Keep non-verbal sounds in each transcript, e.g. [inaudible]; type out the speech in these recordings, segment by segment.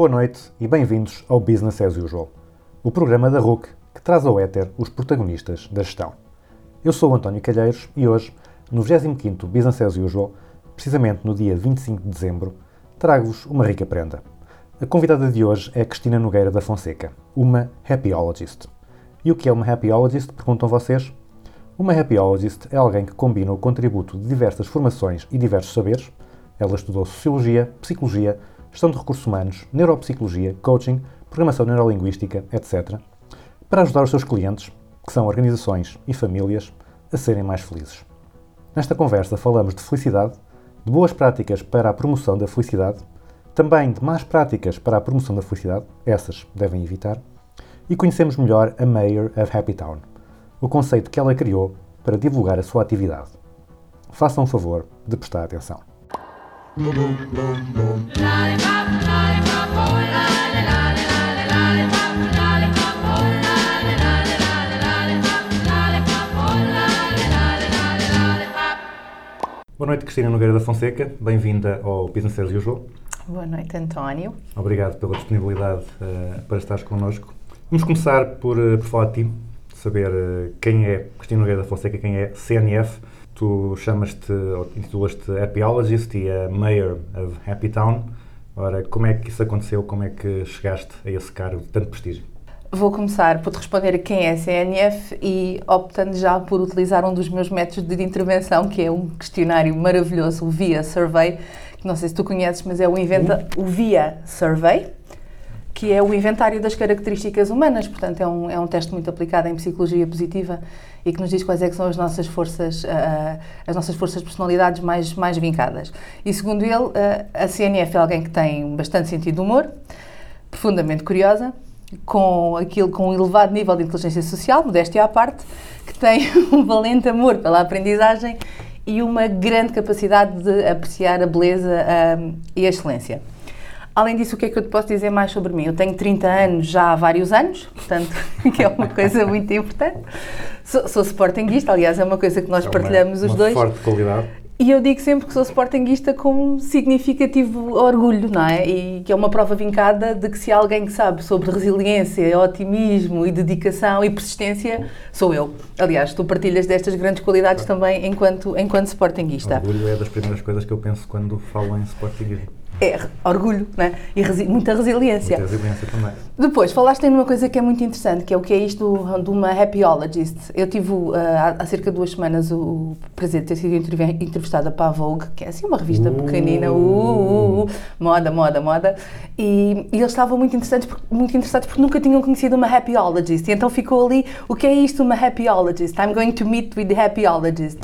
Boa noite e bem-vindos ao Business as Usual, o programa da RUC que traz ao éter os protagonistas da gestão. Eu sou António Calheiros e hoje, no 25º Business as Usual, precisamente no dia 25 de dezembro, trago-vos uma rica prenda. A convidada de hoje é Cristina Nogueira da Fonseca, uma Happyologist. E o que é uma Happyologist, perguntam vocês? Uma Happyologist é alguém que combina o contributo de diversas formações e diversos saberes. Ela estudou Sociologia, Psicologia, Gestão de Recursos Humanos, Neuropsicologia, Coaching, Programação Neurolinguística, etc., para ajudar os seus clientes, que são organizações e famílias, a serem mais felizes. Nesta conversa falamos de felicidade, de boas práticas para a promoção da felicidade, também de más práticas para a promoção da felicidade, essas devem evitar, e conhecemos melhor a Mayor of Happy Town, o conceito que ela criou para divulgar a sua atividade. Façam o favor de prestar atenção. Boa noite, Cristina Nogueira da Fonseca. Bem-vinda ao Business as Usual. Boa noite, António. Obrigado pela disponibilidade eh, para estares connosco. Vamos começar por, eh, por falar de ti, saber eh, quem é Cristina Nogueira da Fonseca, quem é CNF. Tu chamas-te, ou intitulas-te Happyologist e a Mayor of Happy Town. Ora, como é que isso aconteceu? Como é que chegaste a esse cargo de tanto prestígio? Vou começar por te responder a quem é a CNF e optando já por utilizar um dos meus métodos de intervenção, que é um questionário maravilhoso, o VIA Survey, que não sei se tu conheces, mas é o, inventa o VIA Survey, que é o inventário das características humanas, portanto é um, é um teste muito aplicado em psicologia positiva e que nos diz quais é que são as nossas forças, ah, as nossas forças de personalidades mais, mais vincadas. E segundo ele, ah, a CNF é alguém que tem bastante sentido de humor, profundamente curiosa, com aquilo com um elevado nível de inteligência social, modéstia à parte, que tem [laughs] um valente amor pela aprendizagem e uma grande capacidade de apreciar a beleza ah, e a excelência. Além disso, o que é que eu te posso dizer mais sobre mim? Eu tenho 30 anos já há vários anos, portanto, [laughs] que é uma coisa muito importante. Sou, sou sportinguista, aliás, é uma coisa que nós partilhamos os uma dois. forte qualidade. E eu digo sempre que sou sportinguista com um significativo orgulho, não é? E que é uma prova vincada de que se há alguém que sabe sobre resiliência, otimismo e dedicação e persistência, sou eu. Aliás, tu partilhas destas grandes qualidades também enquanto, enquanto sportinguista. Orgulho é das primeiras coisas que eu penso quando falo em sportinguismo. É orgulho, não é? E resi- muita resiliência. Muita resiliência também. Depois, falaste em uma coisa que é muito interessante, que é o que é isto de uma happyologist. Eu tive uh, há, cerca de duas semanas o, prazer de ter sido entrevi- entrevistada para a Vogue, que é assim uma revista Uh. pequenina, uh, uh, uh, moda, moda, moda, e, e eles estavam muito interessantes, por- muito interessados porque nunca tinham conhecido uma happyologist, e então ficou ali, o que é isto uma happyologist? I'm going to meet with the happyologist.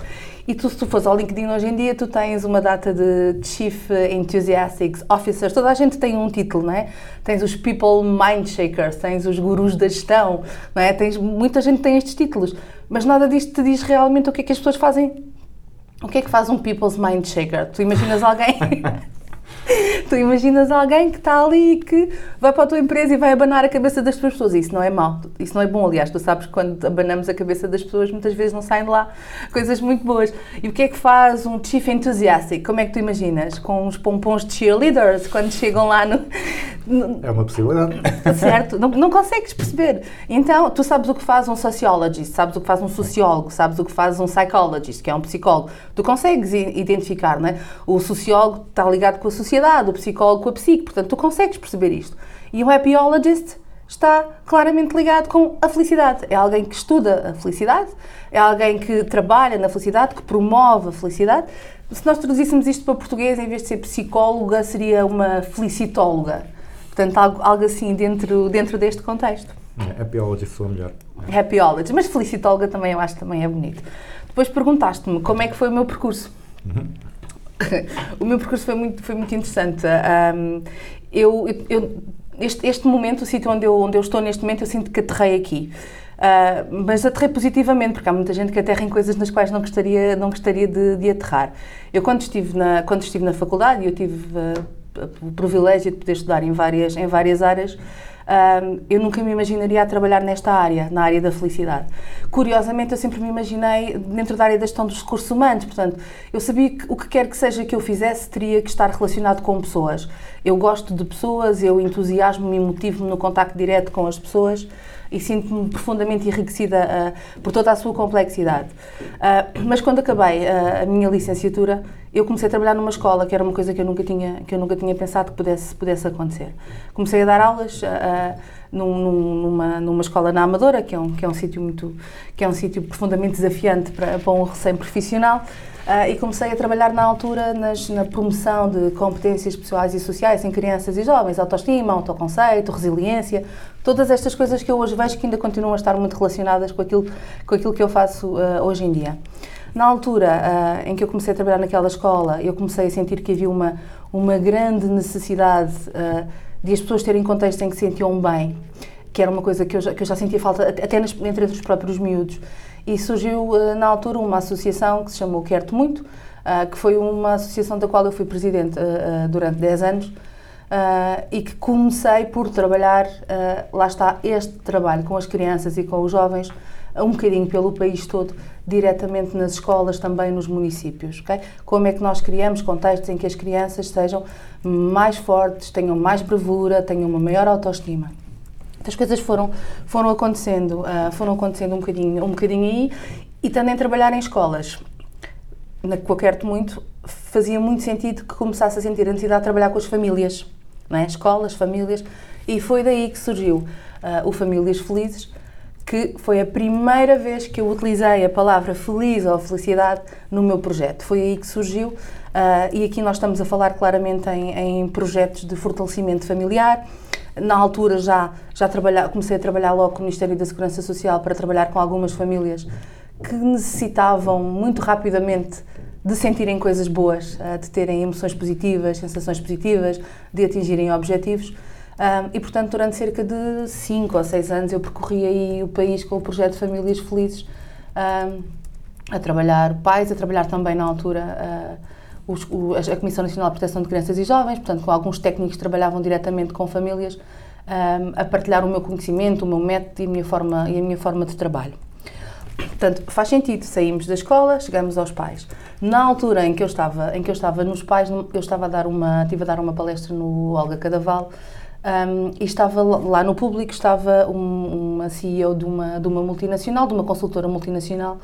E tu, se tu fores ao LinkedIn hoje em dia, tu tens uma data de Chief Enthusiastic Officers, toda a gente tem um título, não é? Tens os People Mindshakers, tens os gurus da gestão, não é? Tens, muita gente tem estes títulos, mas nada disto te diz realmente o que é que as pessoas fazem. O que é que faz um People's Mindshaker? Tu imaginas alguém... [laughs] [laughs] Tu imaginas alguém que está ali e que vai para a tua empresa e vai abanar a cabeça das tuas pessoas. Isso não é mau. Isso não é bom, aliás. Tu sabes que quando abanamos a cabeça das pessoas, muitas vezes não saem de lá [laughs] coisas muito boas. E o que é que faz um Chief Enthusiastic? Como é que tu imaginas? Com uns pompons de cheerleaders, quando chegam lá no... É uma possibilidade. certo? Não, não consegues perceber. Então, tu sabes o que faz um sociologist, sabes o que faz um sociólogo, sabes o que faz um psychologist, que é um psicólogo. Tu consegues identificar, não é? O sociólogo está ligado com a sociedade, o psicólogo com a psique, portanto, tu consegues perceber isto. E o happyologist está claramente ligado com a felicidade. É alguém que estuda a felicidade, é alguém que trabalha na felicidade, que promove a felicidade. Se nós traduzíssemos isto para português, em vez de ser psicóloga, seria uma felicitóloga. Portanto, algo, algo assim dentro, dentro deste contexto. É, Happyologist soa melhor. Happyology, mas felicitóloga também eu acho que também é bonito. Depois perguntaste-me como é que foi o meu percurso. [laughs] o meu percurso foi muito, foi muito interessante. Ahm, eu, eu- este, este momento, o sítio onde eu, onde eu estou neste momento, eu sinto que aterrei aqui. Ah, mas aterrei positivamente, porque há muita gente que aterra em coisas nas quais não gostaria, não gostaria de, de aterrar. Eu, quando estive na, quando estive na faculdade, eu tive ah, o privilégio de poder estudar em várias, em várias áreas, Ahm, eu nunca me imaginaria a trabalhar nesta área, na área da felicidade. Curiosamente, eu sempre me imaginei dentro da área da gestão dos recursos humanos, portanto, eu sabia que o que quer que seja que eu fizesse teria que estar relacionado com pessoas. Eu gosto de pessoas, eu entusiasmo-me e motivo-me no contacto direto com as pessoas e sinto-me profundamente enriquecida ah, por toda a sua complexidade. Ah, mas quando acabei ah, a minha licenciatura, eu comecei a trabalhar numa escola, que era uma coisa que eu nunca tinha, que eu nunca tinha pensado que pudesse, pudesse acontecer. Comecei a dar aulas ah, num- num- numa, numa escola na Amadora, que é um, que é um sítio muito, que é um sítio profundamente desafiante para, para um recém-profissional. Ah, e comecei a trabalhar na altura nas- na promoção de competências pessoais e sociais em crianças e jovens, autoestima, autoconceito, resiliência, todas estas coisas que eu hoje vejo que ainda continuam a estar muito relacionadas com aquilo, com aquilo que eu faço ah, hoje em dia. Na altura ah, em que eu comecei a trabalhar naquela escola, eu comecei a sentir que havia uma, uma grande necessidade ah, de as pessoas terem contextos em que se sentiam bem, que era uma coisa que eu já, que eu já sentia falta at- até nas, entre os próprios miúdos. E surgiu ah, na altura uma associação que se chamou Quero-te Muito, que foi uma associação da qual eu fui presidente durante 10 anos. ah, e que comecei por trabalhar, ah, lá está, este trabalho com as crianças e com os jovens, um bocadinho pelo país todo, diretamente nas escolas, também nos municípios. ok? Como é que nós criamos contextos em que as crianças sejam mais fortes, tenham mais bravura, tenham uma maior autoestima? As coisas foram, foram acontecendo, ah, foram acontecendo um bocadinho, um bocadinho aí, e também trabalhar em escolas na que eu quero muito, fazia muito sentido que começasse a sentir a necessidade de trabalhar com as famílias, não é? escolas, famílias, e foi daí que surgiu ah, o Famílias Felizes, que foi a primeira vez que eu utilizei a palavra feliz ou felicidade no meu projeto. Foi aí que surgiu, ah, e aqui nós estamos a falar claramente em, em projetos de fortalecimento familiar. Na altura já, já comecei a trabalhar logo com o Ministério da Segurança Social para trabalhar com algumas famílias que necessitavam muito rapidamente de sentirem coisas boas, ah, de terem emoções positivas, sensações positivas, de atingirem objetivos. Ah, e, portanto, durante cerca de 5 ou 6 anos eu percorri aí o país com o projeto Famílias Felizes, ah, a trabalhar pais, a trabalhar também na altura ah, os- o- a Comissão Nacional de Proteção de Crianças e Jovens, portanto, com alguns técnicos que trabalhavam diretamente com famílias, ah, a partilhar o meu conhecimento, o meu método e a minha forma, e a minha forma de trabalho. Portanto, faz sentido, saímos da escola, chegamos aos pais. Na altura em que eu estava, em que eu estava nos pais, eu estava a dar uma, estive a dar uma palestra no Olga Cadaval, um, e estava lá no público, estava um- uma CEO de uma, de uma multinacional, de uma consultora multinacional,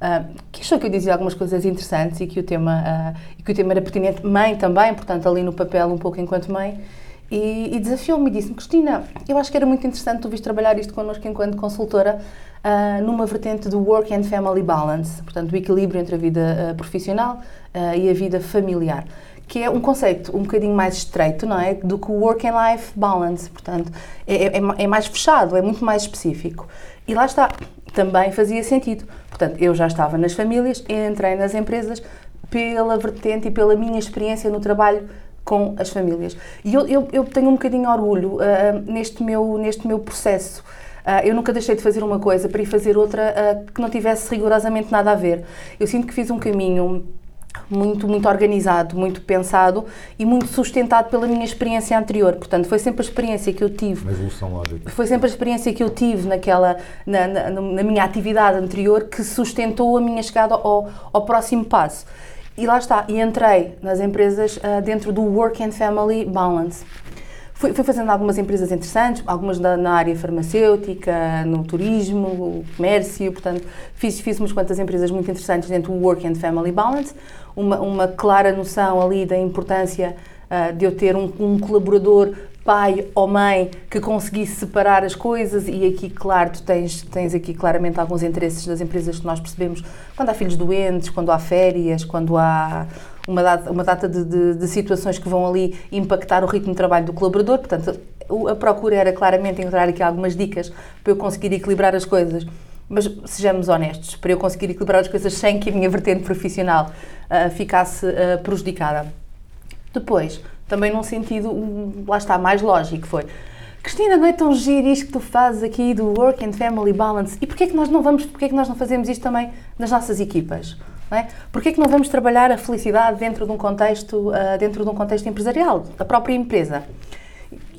ah, que achou que eu dizia algumas coisas interessantes e que o tema, e que o tema era pertinente. Mãe também, portanto, ali no papel um pouco enquanto mãe. E, e desafiou-me e disse-me, Cristina, eu acho que era muito interessante tu vires trabalhar isto connosco enquanto consultora ah, numa vertente do Work and Family Balance, portanto, o equilíbrio entre a vida profissional e a vida familiar, que é um conceito um bocadinho mais estreito, não é? Do que o Work and Life Balance, portanto, é, é- é é mais fechado, é muito mais específico. E lá está, também fazia sentido. Portanto, eu já estava nas famílias, entrei nas empresas pela vertente e pela minha experiência no trabalho com as famílias. E eu, eu, eu tenho um bocadinho orgulho ah, neste, meu, neste meu processo. Ah, eu nunca deixei de fazer uma coisa para ir fazer outra ah, que não tivesse rigorosamente nada a ver. Eu sinto que fiz um caminho muito, muito organizado, muito pensado e muito sustentado pela minha experiência anterior. Portanto, foi sempre a experiência que eu tive Uma evolução lógica. foi sempre a experiência que eu tive naquela, na, na, na minha atividade anterior que sustentou a minha chegada ao, ao próximo passo. E lá está, e entrei nas empresas ah, dentro do Work and Family Balance. Fui, fui fazendo algumas empresas interessantes, algumas na, na área farmacêutica, no turismo, comércio, portanto, fiz, fiz umas quantas empresas muito interessantes dentro do Work and Family Balance, uma, uma clara noção ali da importância ah, de eu ter um, um colaborador pai ou mãe que conseguisse separar as coisas. E aqui, claro, tu tens, tens aqui claramente alguns interesses das empresas que nós percebemos quando há filhos doentes, quando há férias, quando há uma data, uma data de, de- de situações que vão ali impactar o ritmo de trabalho do colaborador, portanto, a procura era claramente encontrar aqui algumas dicas para eu conseguir equilibrar as coisas mas sejamos honestos, para eu conseguir equilibrar as coisas sem que a minha vertente profissional ah, ficasse ah, prejudicada. Depois, também num sentido, um, lá está, mais lógico, foi Cristina, não é tão giro isto que tu fazes aqui do work and family balance e porquê é que nós não vamos, porquê é que nós não fazemos isto também nas nossas equipas? Não é? Porquê é que não vamos trabalhar a felicidade dentro de um contexto, ah, dentro de um contexto empresarial, da própria empresa?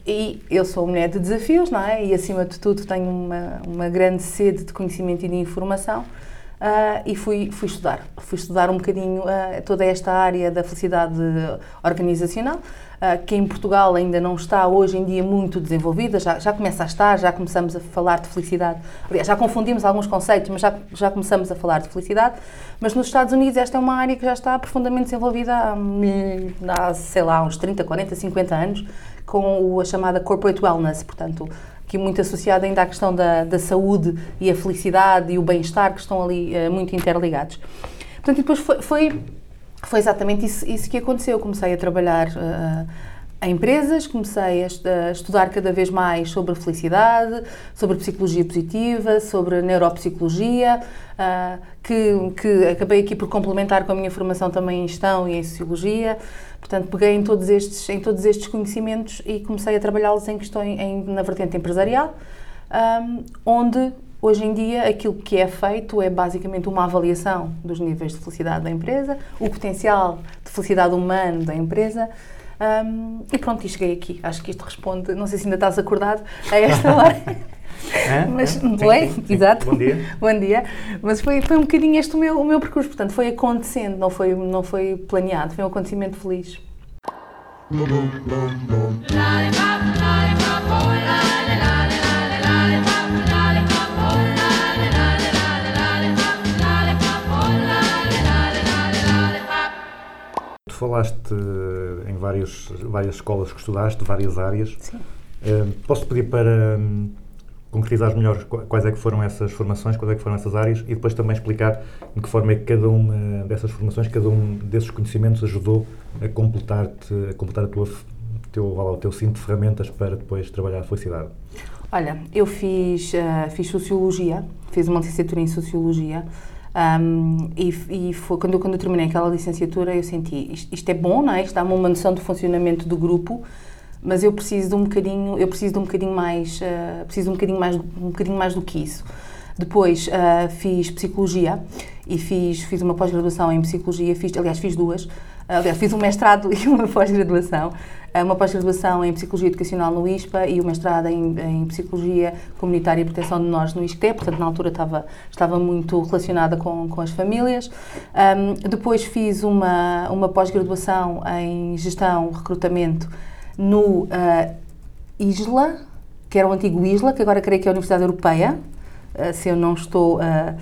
E eu sou mulher de desafios, não é? E acima de tudo tenho uma, uma grande sede de conhecimento e de informação. Ah, e fui, fui estudar. Fui estudar um bocadinho ah, toda esta área da felicidade organizacional, ah, que em Portugal ainda não está hoje em dia muito desenvolvida, já, já começa a estar, já começamos a falar de felicidade. Aliás, já confundimos alguns conceitos, mas já, já começamos a falar de felicidade. Mas nos Estados Unidos esta é uma área que já está profundamente desenvolvida há, mil- há sei lá, uns 30, 40, 50 anos, com a chamada corporate wellness, portanto, que muito associada ainda à questão da, da saúde e a felicidade e o bem-estar que estão ali eh, muito interligados. Portanto, depois foi, foi, foi exatamente isso, isso que aconteceu. Comecei a trabalhar eh, em empresas, comecei a, est- a estudar cada vez mais sobre a felicidade, sobre psicologia positiva, sobre neuropsicologia, ah, que, que acabei aqui por complementar com a minha formação também em gestão e em sociologia. Portanto, peguei em todos estes, em todos estes conhecimentos e comecei a trabalhá-los em questões em, na vertente empresarial, ahm, onde hoje em dia aquilo que é feito é basicamente uma avaliação dos níveis de felicidade da empresa, o potencial de felicidade humano da empresa. Ahm, e pronto, e cheguei aqui. Acho que isto responde. Não sei se ainda estás acordado a esta hora. [laughs] Hã? Mas, Hã? Sim, bem, sim, sim. exato. Bom dia. Bom dia. Mas foi, foi um bocadinho este o meu, o meu percurso. Portanto, foi acontecendo, não foi, não foi planeado. Foi um acontecimento feliz. Tu falaste eh, em vários, várias escolas que estudaste, várias áreas. Sim. Eh, Posso-te pedir para hum, concretizares melhor qu- quais é que foram essas formações, quais é que foram essas áreas e depois também explicar de que forma é que cada uma dessas formações, cada um desses conhecimentos ajudou a completar-te, a completar a tua, teu, lá, o teu cinto de ferramentas para depois trabalhar a felicidade. Olha, eu fiz, ah, fiz Sociologia, fiz uma licenciatura em Sociologia ahm, e, e foi, quando, eu, quando eu terminei aquela licenciatura eu senti, isto, isto é bom, não é? Isto dá-me uma noção do funcionamento do grupo, mas eu preciso de um bocadinho, eu preciso de um bocadinho mais, ah, preciso de um bocadinho mais, um bocadinho mais do que isso. Depois ah, fiz Psicologia e fiz, fiz uma pós-graduação em Psicologia, fiz, aliás fiz duas, aliás fiz um mestrado [laughs] e uma pós-graduação, Ah, uma pós-graduação em Psicologia Educacional no ISPA e o mestrado em, em Psicologia Comunitária e Proteção de Menores no ISCTE, portanto na altura estava, estava muito relacionada com, com as famílias. Ahm, depois fiz uma, uma pós-graduação em Gestão, Recrutamento no ah, ISLA, que era o antigo ISLA, que agora creio que é a Universidade Europeia, ah, se eu não estou ah,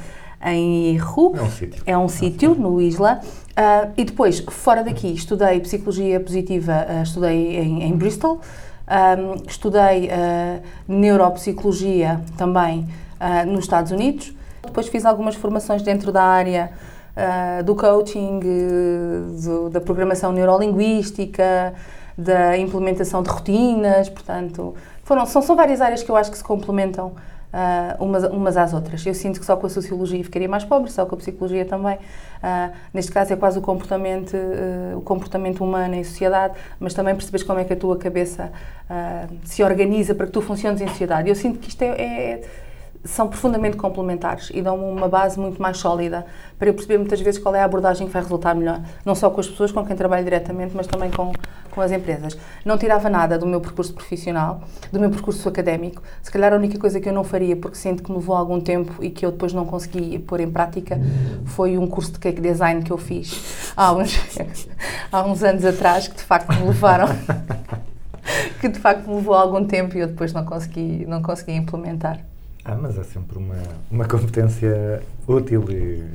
em erro. É um sítio. É um sítio no Isla. Ah, e depois, fora daqui, estudei Psicologia Positiva, ah, estudei em, em Bristol. Ahm, estudei ah, Neuropsicologia também ah, nos Estados Unidos. Depois fiz algumas formações dentro da área ah, do coaching, do- da programação neurolinguística, da implementação de rotinas, portanto, foram, são, são várias áreas que eu acho que se complementam ah, umas, umas às outras. Eu sinto que só com a sociologia ficaria mais pobre, só com a psicologia também. Ah, neste caso é quase o comportamento, eh, o comportamento humano em sociedade, mas também percebes como é que a tua cabeça se organiza para que tu funciones em sociedade. Eu sinto que isto é, é- são profundamente complementares e dão-me uma base muito mais sólida para eu perceber muitas vezes qual é a abordagem que vai resultar melhor, não só com as pessoas com quem trabalho diretamente, mas também com, com as empresas. Não tirava nada do meu percurso profissional, do meu percurso académico. Se calhar a única coisa que eu não faria, porque sinto que me levou algum tempo e que eu depois não consegui pôr em prática, foi um curso de cake design que eu fiz há uns, [laughs] há uns anos atrás, que de facto me levaram. [laughs] que de facto levou algum tempo e eu depois não consegui, não consegui implementar. Ah, mas é sempre uma, uma competência útil e,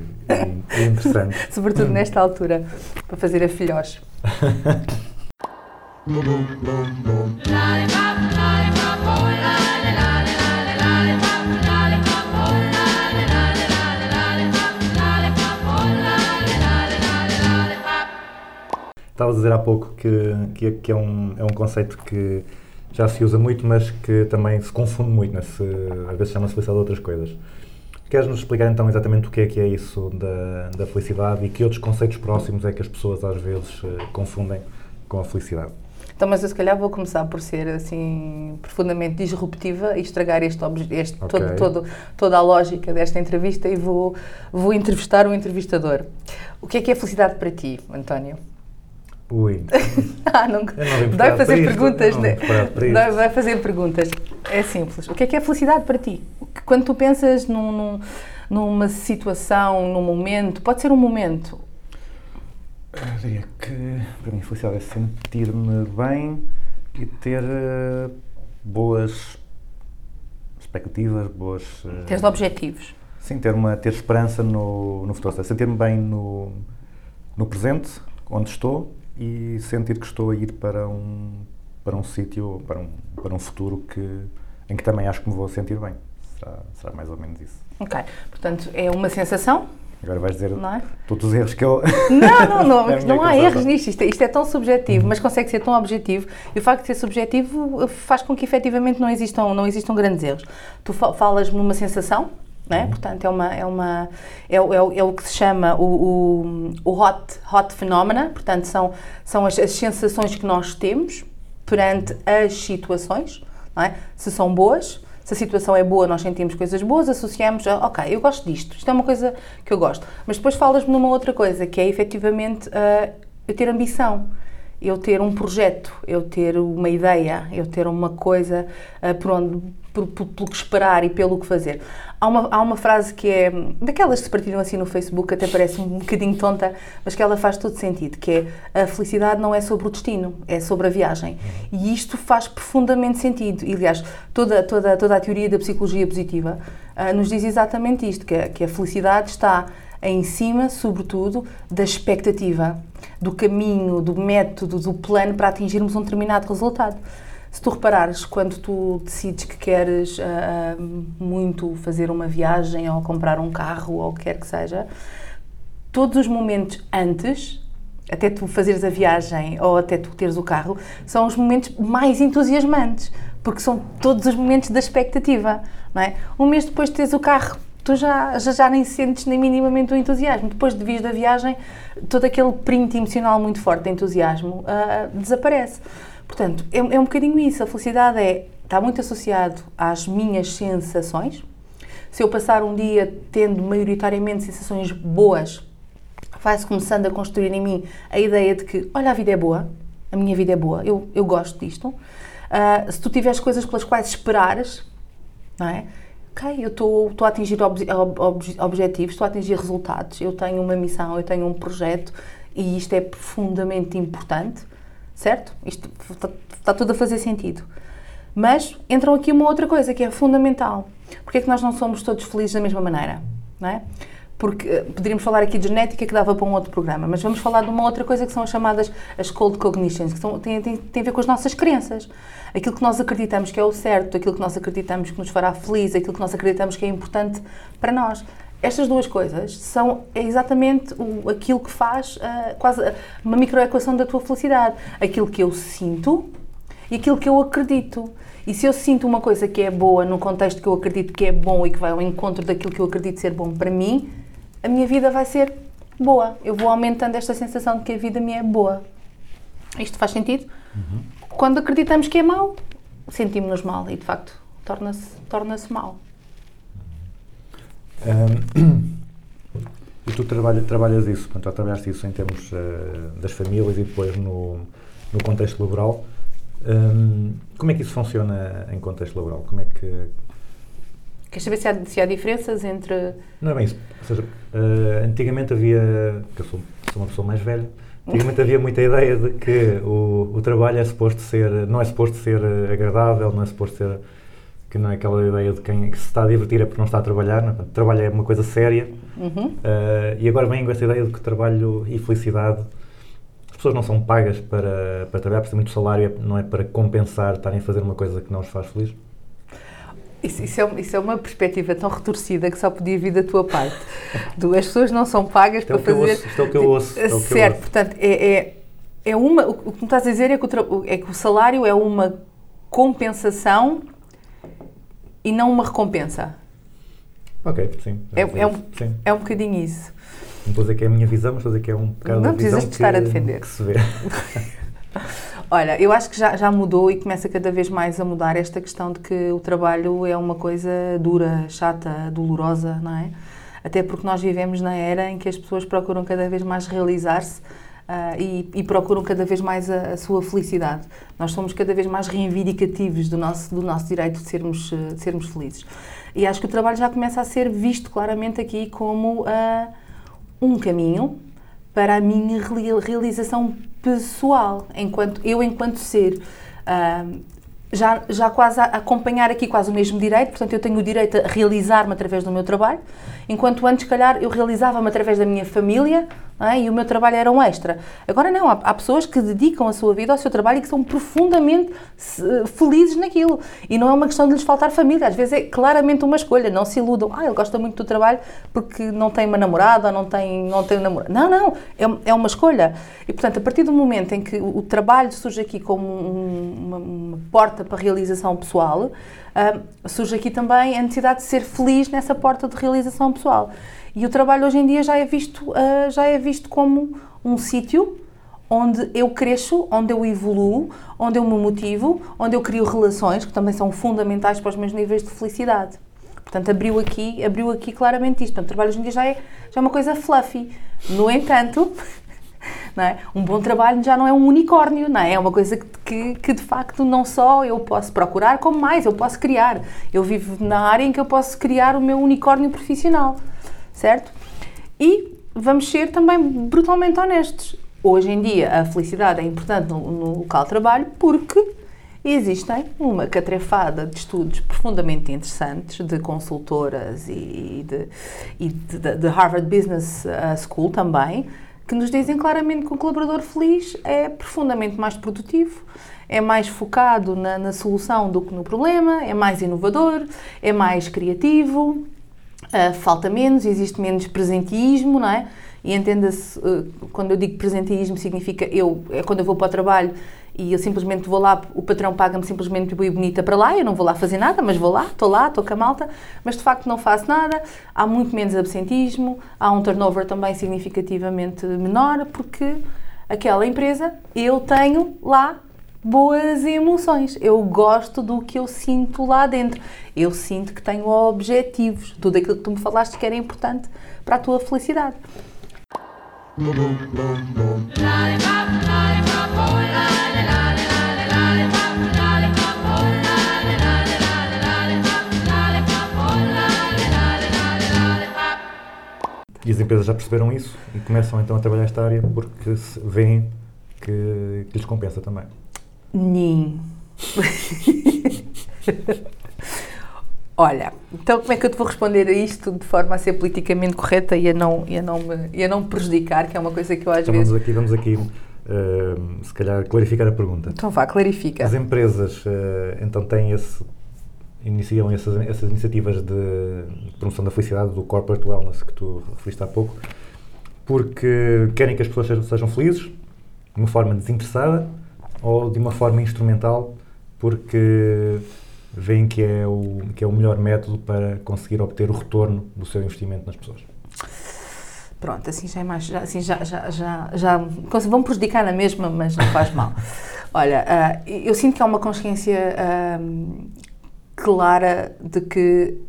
e- interessante. [laughs] Sobretudo nesta altura, para fazer a filhós. Estavas a dizer há pouco que, que, que é, um, é um conceito que já se usa muito, mas que também se confunde muito, né? se, às vezes chama-se felicidade de outras coisas. Queres-nos explicar então exatamente o que é que é isso da, da felicidade e que outros conceitos próximos é que as pessoas às vezes eh, confundem com a felicidade? Então, mas eu se calhar vou começar por ser assim profundamente disruptiva e estragar este, este Ok. todo, todo- toda a lógica desta entrevista e vou, vou entrevistar o entrevistador. O que é que é felicidade para ti, António? Ui, [laughs] Ah, não, não vai fazer perguntas. não né? vai fazer perguntas. É simples. O que é que é felicidade para ti? Quando tu pensas num- num- numa situação, num momento, pode ser um momento. eu diria que para mim felicidade é sentir-me bem e ter eh, boas expectativas, boas... eh, Teres objetivos. Sim, ter, uma, ter esperança no, no futuro, sentir-me bem no, no presente, onde estou, e sentir que estou a ir para um, para um sítio, para um, para um futuro que, em que também acho que me vou sentir bem. Será, será mais ou menos isso. Ok. Portanto, é uma sensação, Agora vais dizer não é? todos os erros que eu. Não, não, não, [laughs] É minha não há erros nisto. Isto é, isto é tão subjetivo, mas consegue ser tão objetivo. E o facto de ser subjetivo faz com que efetivamente não existam, não existam grandes erros. Tu fa- falas numa sensação, é? Portanto, é, uma, é, uma, é, o- é, é o que se chama o, o, o hot, hot phenomena. Portanto, são, são as, as sensações que nós temos perante as situações, é? Se são boas, se a situação é boa, nós sentimos coisas boas, associamos a, ok, eu gosto disto, isto é uma coisa que eu gosto. Mas depois falas-me numa outra coisa, que é efetivamente ah, eu ter ambição, eu ter um projeto, eu ter uma ideia, eu ter uma coisa ah, por onde, por, por- pelo que esperar e pelo que fazer. Há uma, há uma frase que é daquelas que se partilham assim no Facebook, até parece um bocadinho tonta, mas que ela faz todo sentido, que é a felicidade não é sobre o destino, é sobre a viagem. E isto faz profundamente sentido. E, aliás, toda, toda, toda a teoria da psicologia positiva ah, nos diz exatamente isto, que, que a felicidade está em cima, sobretudo, da expectativa, do caminho, do método, do plano para atingirmos um determinado resultado. Se tu reparares, quando tu decides que queres ah, muito fazer uma viagem ou comprar um carro ou o que quer que seja, todos os momentos antes, até tu fazeres a viagem ou até tu teres o carro, são os momentos mais entusiasmantes, porque são todos os momentos da expectativa, não é? Um mês depois de teres o carro, tu já, já, já nem sentes nem minimamente o entusiasmo. Depois de vires da viagem, todo aquele print emocional muito forte de entusiasmo ah, desaparece. Portanto, é, é um bocadinho isso. A felicidade é, está muito associado às minhas sensações. Se eu passar um dia tendo maioritariamente sensações boas, vai-se começando a construir em mim a ideia de que, olha, a vida é boa, a minha vida é boa, eu, eu gosto disto. Ah, se tu tiveres coisas pelas quais esperares, não é? Ok, eu estou a atingir ob- obje- objetivos, estou a atingir resultados, eu tenho uma missão, eu tenho um projeto e isto é profundamente importante, certo? Isto está, está tudo a fazer sentido. Mas entram aqui uma outra coisa que é fundamental. Porque é que nós não somos todos felizes da mesma maneira? Não é? Porque eh, poderíamos falar aqui de genética que dava para um outro programa, mas vamos falar de uma outra coisa que são as chamadas as cold cognitions, que são, têm, têm, têm a ver com as nossas crenças. Aquilo que nós acreditamos que é o certo, aquilo que nós acreditamos que nos fará feliz, aquilo que nós acreditamos que é importante para nós. Estas duas coisas são exatamente o, aquilo que faz ah, quase uma microequação da tua felicidade. Aquilo que eu sinto e aquilo que eu acredito. E se eu sinto uma coisa que é boa no contexto que eu acredito que é bom e que vai ao encontro daquilo que eu acredito ser bom para mim, a minha vida vai ser boa. Eu vou aumentando esta sensação de que a vida me é boa. Isto faz sentido? Quando acreditamos que é mau, sentimos-nos mal e de facto torna-se torna mal. Ahm, [clears throat] e tu trabalha, trabalhas isso, portanto, já trabalhaste isso em termos eh, das famílias e depois no, no contexto laboral. Ahm, como é que isso funciona em contexto laboral? Como é que. Queres saber se há, se há diferenças entre. Não é bem isso. Ou seja, eh, antigamente havia. que eu sou, sou uma pessoa mais velha. Antigamente havia muita ideia de que o, o trabalho é suposto ser. não é suposto ser agradável, não é suposto ser. que não é aquela ideia de quem que se está a divertir é porque não está a trabalhar. Não é? Trabalho é uma coisa séria. Uhum. Uh, e agora vem com esta ideia de que trabalho e felicidade, as pessoas não são pagas para, para trabalhar, precisamente o salário é- não é para compensar estarem a fazer uma coisa que não os faz feliz. Isso, isso é, isso é uma perspectiva tão retorcida que só podia vir da tua parte. Do, as pessoas não são pagas é para fazer. ouço, isto é o que eu ouço, é eu certo, ouço. portanto, é, é, é uma. O que me estás a dizer é que o, é que o salário é uma compensação e não uma recompensa. Ok, sim. É, é um, Sim. é um bocadinho isso. Não estou a dizer que é a minha visão, mas estou a dizer que é um bocado Não precisas de estar a defender. que se vê. [laughs] Olha, eu acho que já, já mudou e começa cada vez mais a mudar esta questão de que o trabalho é uma coisa dura, chata, dolorosa, não é? Até porque nós vivemos na era em que as pessoas procuram cada vez mais realizar-se ah, e, e procuram cada vez mais a, a sua felicidade. Nós somos cada vez mais reivindicativos do nosso, do nosso direito de sermos, eh, de sermos felizes. E acho que o trabalho já começa a ser visto claramente aqui como ah, um caminho para a minha reali- realização pessoal, enquanto eu enquanto ser. ah, já, já quase acompanhar aqui quase o mesmo direito, portanto eu tenho o direito a realizar-me através do meu trabalho, enquanto antes, se calhar, eu realizava-me através da minha família é? e o meu trabalho era um extra. Agora não, há, há pessoas que dedicam a sua vida ao seu trabalho e que são profundamente felizes naquilo. E não é uma questão de lhes faltar família, às vezes é claramente uma escolha, não se iludam. Ah, ele gosta muito do trabalho porque não tem uma namorada não tem, não tem um namorado. Não, não, é, é uma escolha. E portanto, a partir do momento em que o, trabalho surge aqui como um- uma, uma porta para a realização pessoal, ah, surge aqui também a necessidade de ser feliz nessa porta de realização pessoal. E o trabalho hoje em dia já é visto, ah, já é visto como um sítio onde eu cresço, onde eu evoluo, onde eu me motivo, onde eu crio relações que também são fundamentais para os meus níveis de felicidade. Portanto, abriu aqui, abriu aqui claramente isto. Portanto, o trabalho hoje em dia já é, já é uma coisa fluffy. No entanto, [laughs] é? um bom trabalho já não é um unicórnio, não é? É uma coisa que, que, de facto não só eu posso procurar, como mais, eu posso criar. Eu vivo na área em que eu posso criar o meu unicórnio profissional, certo? E vamos ser também brutalmente honestos. Hoje em dia a felicidade é importante no, no local de trabalho porque existem uma catrefada de estudos profundamente interessantes de consultoras e de, e de, de- Harvard Business uh, School também, que nos dizem claramente que um colaborador feliz é profundamente mais produtivo, é mais focado na, na solução do que no problema, é mais inovador, é mais criativo, Uh, falta menos, existe menos presenteísmo, não é? E entenda-se, uh, quando eu digo presenteísmo, significa eu, é quando eu vou para o trabalho e eu simplesmente vou lá, o patrão paga-me simplesmente bem bonita para lá, eu não vou lá fazer nada, mas vou lá, estou lá, estou com a malta, mas de facto não faço nada, há muito menos absentismo, há um turnover também significativamente menor, porque aquela empresa, eu tenho lá boas emoções. Eu gosto do que eu sinto lá dentro. Eu sinto que tenho objetivos. Tudo aquilo que tu me falaste que era importante para a tua felicidade. E as empresas já perceberam isso e começam então a trabalhar esta área porque veem que, que lhes compensa também. Nim. Olha, então como é que eu te vou responder a isto de forma a ser politicamente correta e a não, e a não, me, e a não me prejudicar, que é uma coisa que eu às Então vezes... vamos aqui, vamos aqui eh, se calhar clarificar a pergunta. Então vá, clarifica. As empresas eh, então têm esse, iniciam essas, essas iniciativas de promoção da felicidade, do corporate wellness que tu referiste há pouco, porque querem que as pessoas sejam felizes, de uma forma desinteressada ou de uma forma instrumental, porque veem que é o, que é o melhor método para conseguir obter o retorno do seu investimento nas pessoas. Pronto, assim já é mais. Já, assim já, já, já, já vão prejudicar na mesma, mas não faz mal. [laughs] Olha, ah, eu sinto que há uma consciência ah, clara de que,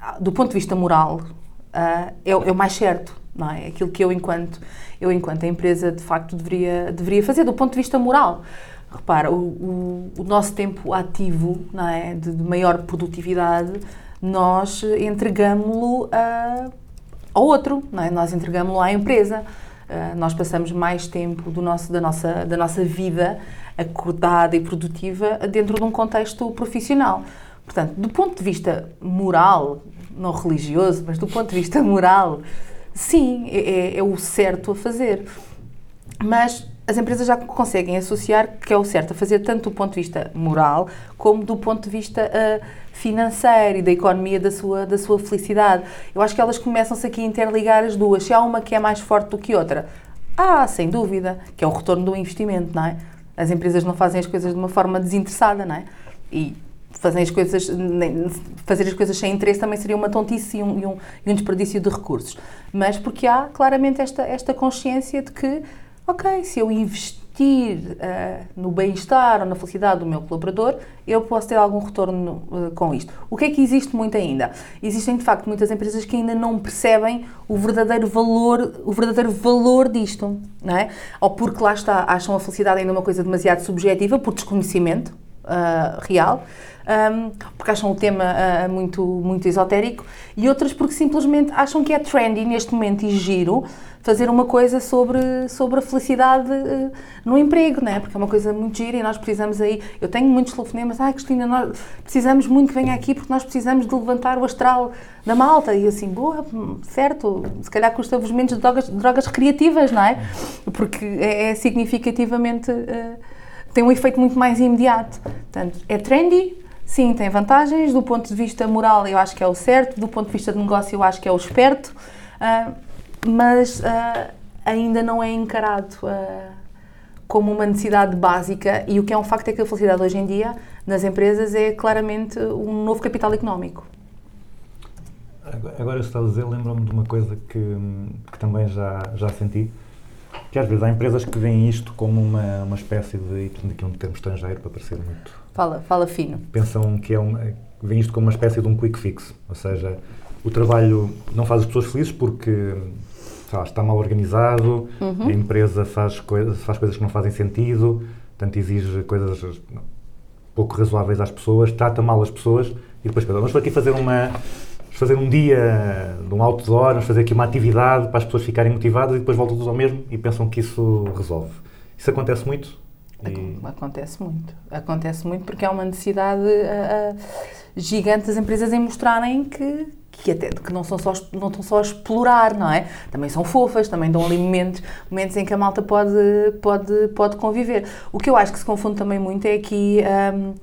ah, do ponto de vista moral, ah, é, é o mais certo, não é? Aquilo que eu, enquanto, eu, enquanto empresa, de facto deveria, deveria fazer, do ponto de vista moral. Repara, o, o, o nosso tempo ativo, não é? De, de maior produtividade, nós entregamos-lo a ao outro, não é? nós entregamos-lo à empresa. Uh, nós passamos mais tempo do nosso, da, nossa, da nossa vida acordada e produtiva dentro de um contexto profissional. Portanto, do ponto de vista moral, não religioso, mas do ponto de vista moral, sim, é, é- é o certo a fazer. Mas as empresas já conseguem associar que é o certo a fazer tanto do ponto de vista moral como do ponto de vista ah, financeiro e da economia da sua, da sua felicidade. Eu acho que elas começam-se aqui a interligar as duas. Se há uma que é mais forte do que outra, ah, sem dúvida, que é o retorno do investimento, não é? As empresas não fazem as coisas de uma forma desinteressada, não é? E fazem as coisas, fazer as coisas sem interesse também seria uma tontice e um, e um- e um desperdício de recursos. Mas porque há claramente esta, esta consciência de que, ok, se eu investir ah, no bem-estar ou na felicidade do meu colaborador, eu posso ter algum retorno ah, com isto. O que é que existe muito ainda? Existem, de facto, muitas empresas que ainda não percebem o verdadeiro valor, o verdadeiro valor disto, não é? Ou porque lá está, acham a felicidade ainda uma coisa demasiado subjetiva, por desconhecimento, ah, real, um, porque acham o tema ah, muito, muito esotérico, e outras porque simplesmente acham que é trendy neste momento e giro fazer uma coisa sobre, sobre a felicidade ah, no emprego, não é? Porque é uma coisa muito gira e nós precisamos aí. Eu tenho muitos telefonemas, ah, Cristina, nós precisamos muito que venha aqui porque nós precisamos de levantar o astral da malta. E assim, boa, certo, se calhar custa-vos menos de drogas, drogas recreativas, não é? Porque é, é significativamente. ah, tem um efeito muito mais imediato. Portanto, é trendy, sim, tem vantagens. Do ponto de vista moral, eu acho que é o certo. Do ponto de vista de negócio, eu acho que é o esperto. Ah, mas ah, ainda não é encarado ah, como uma necessidade básica. E o que é um facto é que a felicidade hoje em dia, nas empresas, é claramente um novo capital económico. Agora, agora estás a dizer, lembro-me de uma coisa que, que também já, já senti, que às vezes há empresas que veem isto como uma, uma espécie de, e portanto aqui um termo estrangeiro para parecer muito, Fala, fala fino. pensam que é um, veem isto como uma espécie de um quick fix, ou seja, o trabalho não faz as pessoas felizes porque lá, está mal organizado, a empresa faz, coisas faz coisas que não fazem sentido, portanto exige coisas pouco razoáveis às pessoas, trata mal as pessoas e depois pensa, vamos aqui fazer uma fazer um dia de um outdoor, vamos fazer aqui uma atividade para as pessoas ficarem motivadas e depois voltam todos ao mesmo e pensam que isso resolve. Isso acontece muito? E- Acon- Acontece muito. Acontece muito porque há uma necessidade ah, gigante das empresas em mostrarem que, que, até, que não, são só, não estão só a explorar, não é? Também são fofas, também dão ali momentos, momentos em que a malta pode, pode, pode conviver. O que eu acho que se confunde também muito é aqui. ahm,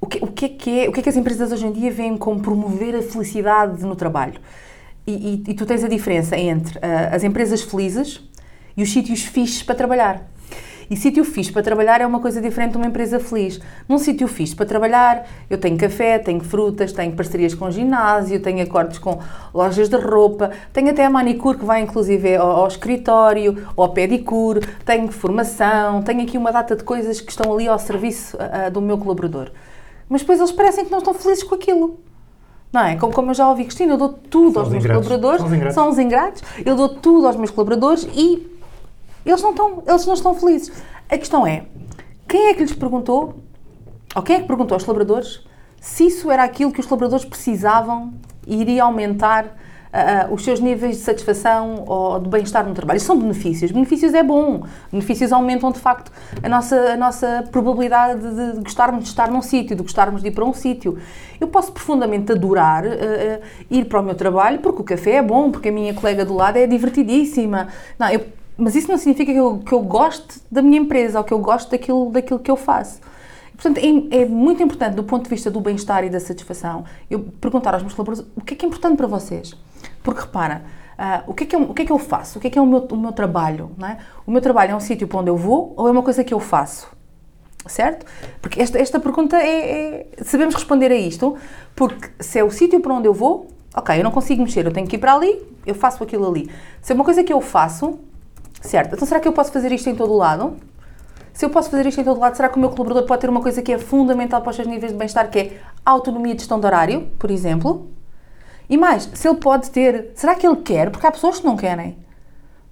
o que, o, que é que é, o que é que as empresas hoje em dia veem como promover a felicidade no trabalho? E, e- e tu tens a diferença entre ah, as empresas felizes e os sítios fixes para trabalhar. E sítio fixe para trabalhar é uma coisa diferente de uma empresa feliz. Num sítio fixe para trabalhar, eu tenho café, tenho frutas, tenho parcerias com ginásio, tenho acordos com lojas de roupa, tenho até a manicure que vai inclusive ao, ao escritório, ou ao pedicure, tenho formação, tenho aqui uma data de coisas que estão ali ao serviço ah, do meu colaborador. Mas depois eles parecem que não estão felizes com aquilo. Não é? Como, como eu já ouvi, Cristina, eu dou tudo São aos os meus ingratos. colaboradores, São os ingratos. são os ingratos, eu dou tudo aos meus colaboradores e eles não estão, eles não estão felizes. A questão é, quem é que lhes perguntou, ou quem é que perguntou aos colaboradores, se isso era aquilo que os colaboradores precisavam e iria aumentar ah, os seus níveis de satisfação ou de bem-estar no trabalho. Isso são benefícios. Benefícios é bom. Benefícios aumentam, de facto, a nossa, a nossa probabilidade de, gostarmos de estar num sítio, de gostarmos de ir para um sítio. Eu posso profundamente adorar ah, ah, ir para o meu trabalho porque o café é bom, porque a minha colega do lado é divertidíssima. Não, eu mas isso não significa que eu, que eu goste da minha empresa ou que eu goste daquilo, daquilo que eu faço. Portanto, é, é muito importante, do ponto de vista do bem-estar e da satisfação, eu perguntar aos meus colaboradores o que é que é importante para vocês. Porque repara, ah, o, que é que eu, o que é que eu faço? O que é que é o meu, o meu trabalho? Não é? O meu trabalho é um sítio para onde eu vou ou é uma coisa que eu faço? Certo? Porque esta, esta pergunta é, é- Sabemos responder a isto, porque se é o sítio para onde eu vou, ok, eu não consigo mexer, eu tenho que ir para ali, eu faço aquilo ali. Se é uma coisa que eu faço, certo, então será que eu posso fazer isto em todo o lado? Se eu posso fazer isto em todo lado, será que o meu colaborador pode ter uma coisa que é fundamental para os seus níveis de bem-estar, que é a autonomia de gestão de horário, por exemplo? E mais, se ele pode ter, será que ele quer? Porque há pessoas que não querem.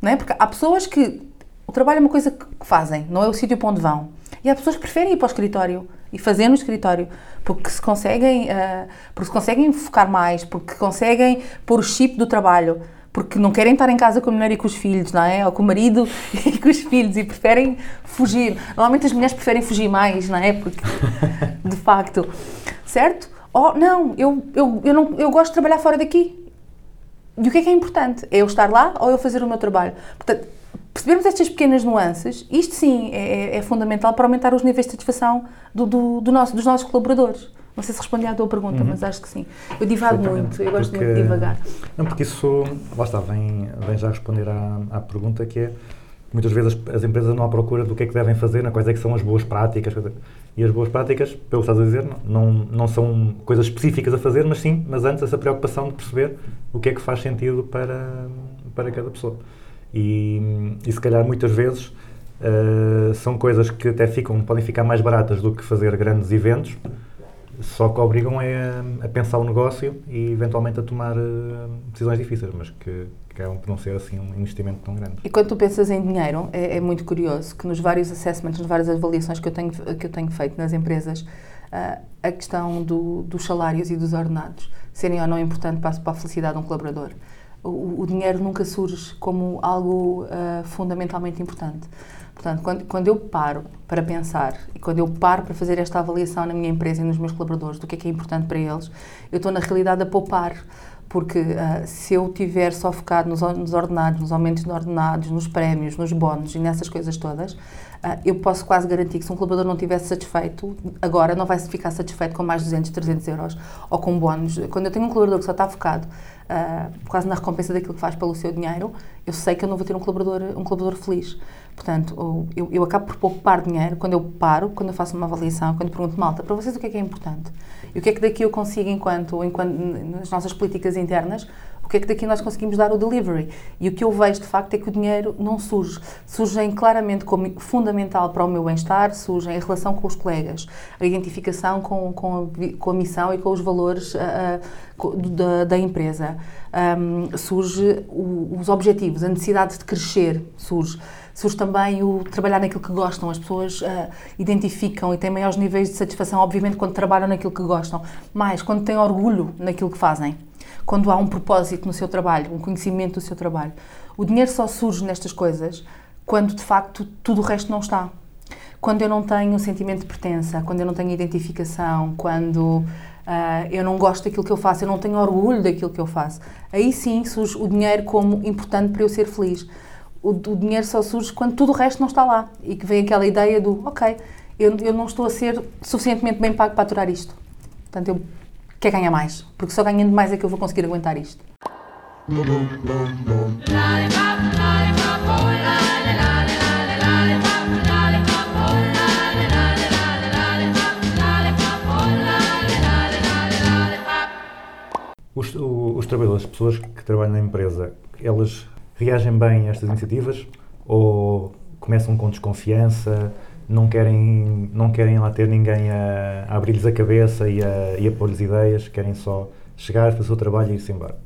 Não é? Porque há pessoas que o trabalho é uma coisa que fazem, não é o sítio para onde vão. E há pessoas que preferem ir para o escritório e fazer no escritório, porque se conseguem, ah, porque se conseguem focar mais, porque conseguem pôr o chip do trabalho, porque não querem estar em casa com a mulher e com os filhos, não é? Ou com o marido [laughs] e com os filhos e preferem fugir. Normalmente as mulheres preferem fugir mais, não é? Porque, de facto, certo? Ou não, eu, eu, eu, não, eu gosto de trabalhar fora daqui. E o que é que é importante? É eu estar lá ou eu fazer o meu trabalho? Portanto, percebermos estas pequenas nuances, isto sim é, é- é fundamental para aumentar os níveis de satisfação do, do- do nosso, dos nossos colaboradores. Não sei se respondi à tua pergunta, mas acho que sim. Eu divago muito, eu gosto porque- muito de divagar. Não, porque isso, lá está, vem, vem já responder à, à pergunta que é muitas vezes as, as empresas não à procura do que é que devem fazer, não, quais é que são as boas práticas. dizer, E as boas práticas, pelo que estás a dizer, não, não, são coisas específicas a fazer, mas sim, mas antes essa preocupação de perceber o que é que faz sentido para, para cada pessoa. E, e se calhar muitas vezes eh, são coisas que até ficam, podem ficar mais baratas do que fazer grandes eventos, só que obrigam é a, pensar o negócio e eventualmente a tomar eh, decisões difíceis, mas que, acabam por não ser assim um investimento tão grande. E quando tu pensas em dinheiro, é, é muito curioso que nos vários assessments, nas várias avaliações que eu tenho, que eu tenho feito nas empresas, ah, a questão do- dos salários e dos ordenados serem ou não importante para, para a felicidade de um colaborador. O, o dinheiro nunca surge como algo ah, fundamentalmente importante. Portanto, quando, quando eu paro para pensar e quando eu paro para fazer esta avaliação na minha empresa e nos meus colaboradores do que é que é importante para eles, eu estou na realidade a poupar. Porque ah, se eu tiver só focado nos, nos ordenados, nos aumentos de ordenados, nos prémios, nos bónus e nessas coisas todas, ah, eu posso quase garantir que se um colaborador não estivesse satisfeito, agora não vai ficar satisfeito com mais 200, 300 euros ou com bónus. Quando eu tenho um colaborador que só está focado ah, quase na recompensa daquilo que faz pelo seu dinheiro, eu sei que eu não vou ter um colaborador, um colaborador feliz. Portanto, eu, eu acabo por poupar dinheiro quando eu paro, quando eu faço uma avaliação, quando pergunto, malta, para vocês o que é que é importante? E o que é que daqui eu consigo, enquanto, enquanto nas nossas políticas internas, o que é que daqui nós conseguimos dar o delivery? E o que eu vejo, de facto, é que o dinheiro não surge. Surgem claramente como fundamental para o meu bem-estar, surgem em relação com os colegas, a identificação com, com, a, com a missão e com os valores ah, ah, da, da empresa. Ahm, surge o- os objetivos, a necessidade de crescer, surge. Surge também o trabalhar naquilo que gostam. As pessoas ah, identificam e têm maiores níveis de satisfação, obviamente, quando trabalham naquilo que gostam, mas quando têm orgulho naquilo que fazem quando há um propósito no seu trabalho, um conhecimento do seu trabalho. O dinheiro só surge nestas coisas quando de facto tudo o resto não está. Quando eu não tenho um sentimento de pertença, quando eu não tenho identificação, quando ah, eu não gosto daquilo que eu faço, eu não tenho orgulho daquilo que eu faço, aí sim surge o dinheiro como importante para eu ser feliz. O, o dinheiro só surge quando tudo o resto não está lá e que vem aquela ideia do, ok, eu, eu não estou a ser suficientemente bem pago para aturar isto. Portanto, eu quero ganhar mais, porque só ganhando mais é que eu vou conseguir aguentar isto. Os, os trabalhadores, as pessoas que trabalham na empresa, elas reagem bem a estas iniciativas ou começam com desconfiança, não querem, não querem lá ter ninguém a, a abrir-lhes a cabeça e a, e a pôr-lhes ideias, querem só chegar, fazer o seu trabalho e ir-se embora.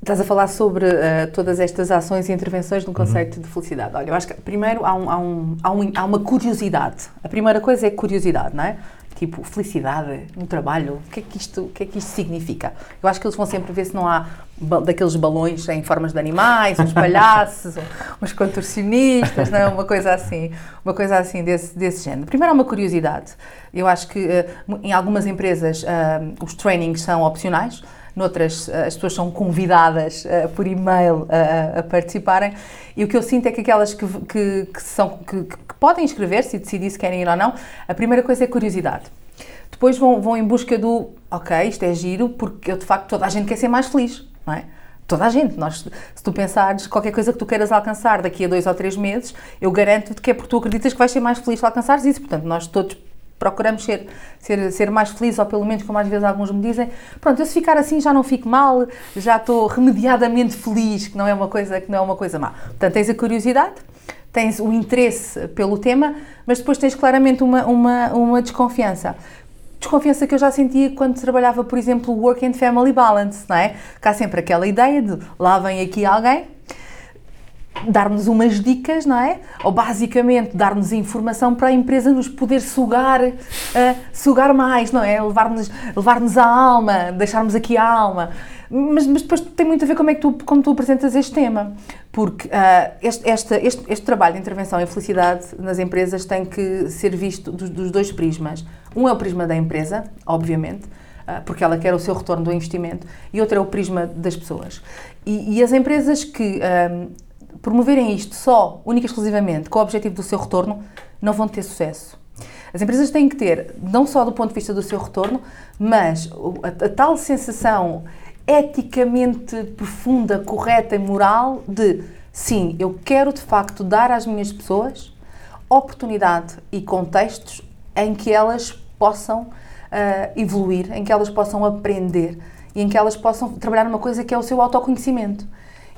Estás a falar sobre eh, todas estas ações e intervenções no conceito de felicidade. Olha, eu acho que primeiro há, um- há um- há um- há uma curiosidade. A primeira coisa é curiosidade, não é? Tipo, felicidade no trabalho, o que, é que isto, o que é que isto significa? Eu acho que eles vão sempre ver se não há daqueles balões em formas de animais, uns palhaços, uns contorcionistas, não é? Uma coisa assim, uma coisa assim desse, desse género. Primeiro há uma curiosidade. Eu acho que eh, em algumas empresas ah, os trainings são opcionais, noutras eh, as pessoas são convidadas eh, por e-mail a, a participarem e o que eu sinto é que aquelas que, que, que são, que, que podem inscrever-se e decidir se querem ir ou não, a primeira coisa é curiosidade. Depois vão, vão em busca do, ok, isto é giro, porque eu, de facto toda a gente quer ser mais feliz, não é? Toda a gente. Nós, se tu pensares qualquer coisa que tu queiras alcançar daqui a dois ou três meses, eu garanto-te que é porque tu acreditas que vais ser mais feliz se alcançares isso. Portanto, nós todos procuramos ser, ser, ser mais felizes, ou pelo menos, como às vezes alguns me dizem, pronto, eu se ficar assim já não fico mal, já estou remediadamente feliz, que não é uma coisa, que não é uma coisa má. Portanto, tens a curiosidade, tens o interesse pelo tema, mas depois tens claramente uma, uma, uma desconfiança. Desconfiança que eu já sentia quando trabalhava, por exemplo, o Work and Family Balance, não é? Há sempre aquela ideia de lá vem aqui alguém dar-nos umas dicas, não é? Ou basicamente dar-nos informação para a empresa nos poder sugar, ah, sugar mais, não é? Levar-nos levar a alma, deixarmos aqui a alma. Mas, mas depois tem muito a ver como é que tu, como tu apresentas este tema. Porque ah, este, esta- este, este trabalho de intervenção em felicidade nas empresas tem que ser visto dos, dos dois prismas. Um é o prisma da empresa, obviamente, ah, porque ela quer o seu retorno do investimento, e outro é o prisma das pessoas. E, e as empresas que promoverem isto só, única e exclusivamente, com o objetivo do seu retorno, não vão ter sucesso. As empresas têm que ter, não só do ponto de vista do seu retorno, mas a, a tal sensação eticamente profunda, correta e moral de sim, eu quero de facto dar às minhas pessoas oportunidade e contextos em que elas possam ah, evoluir, em que elas possam aprender e em que elas possam trabalhar numa coisa que é o seu autoconhecimento.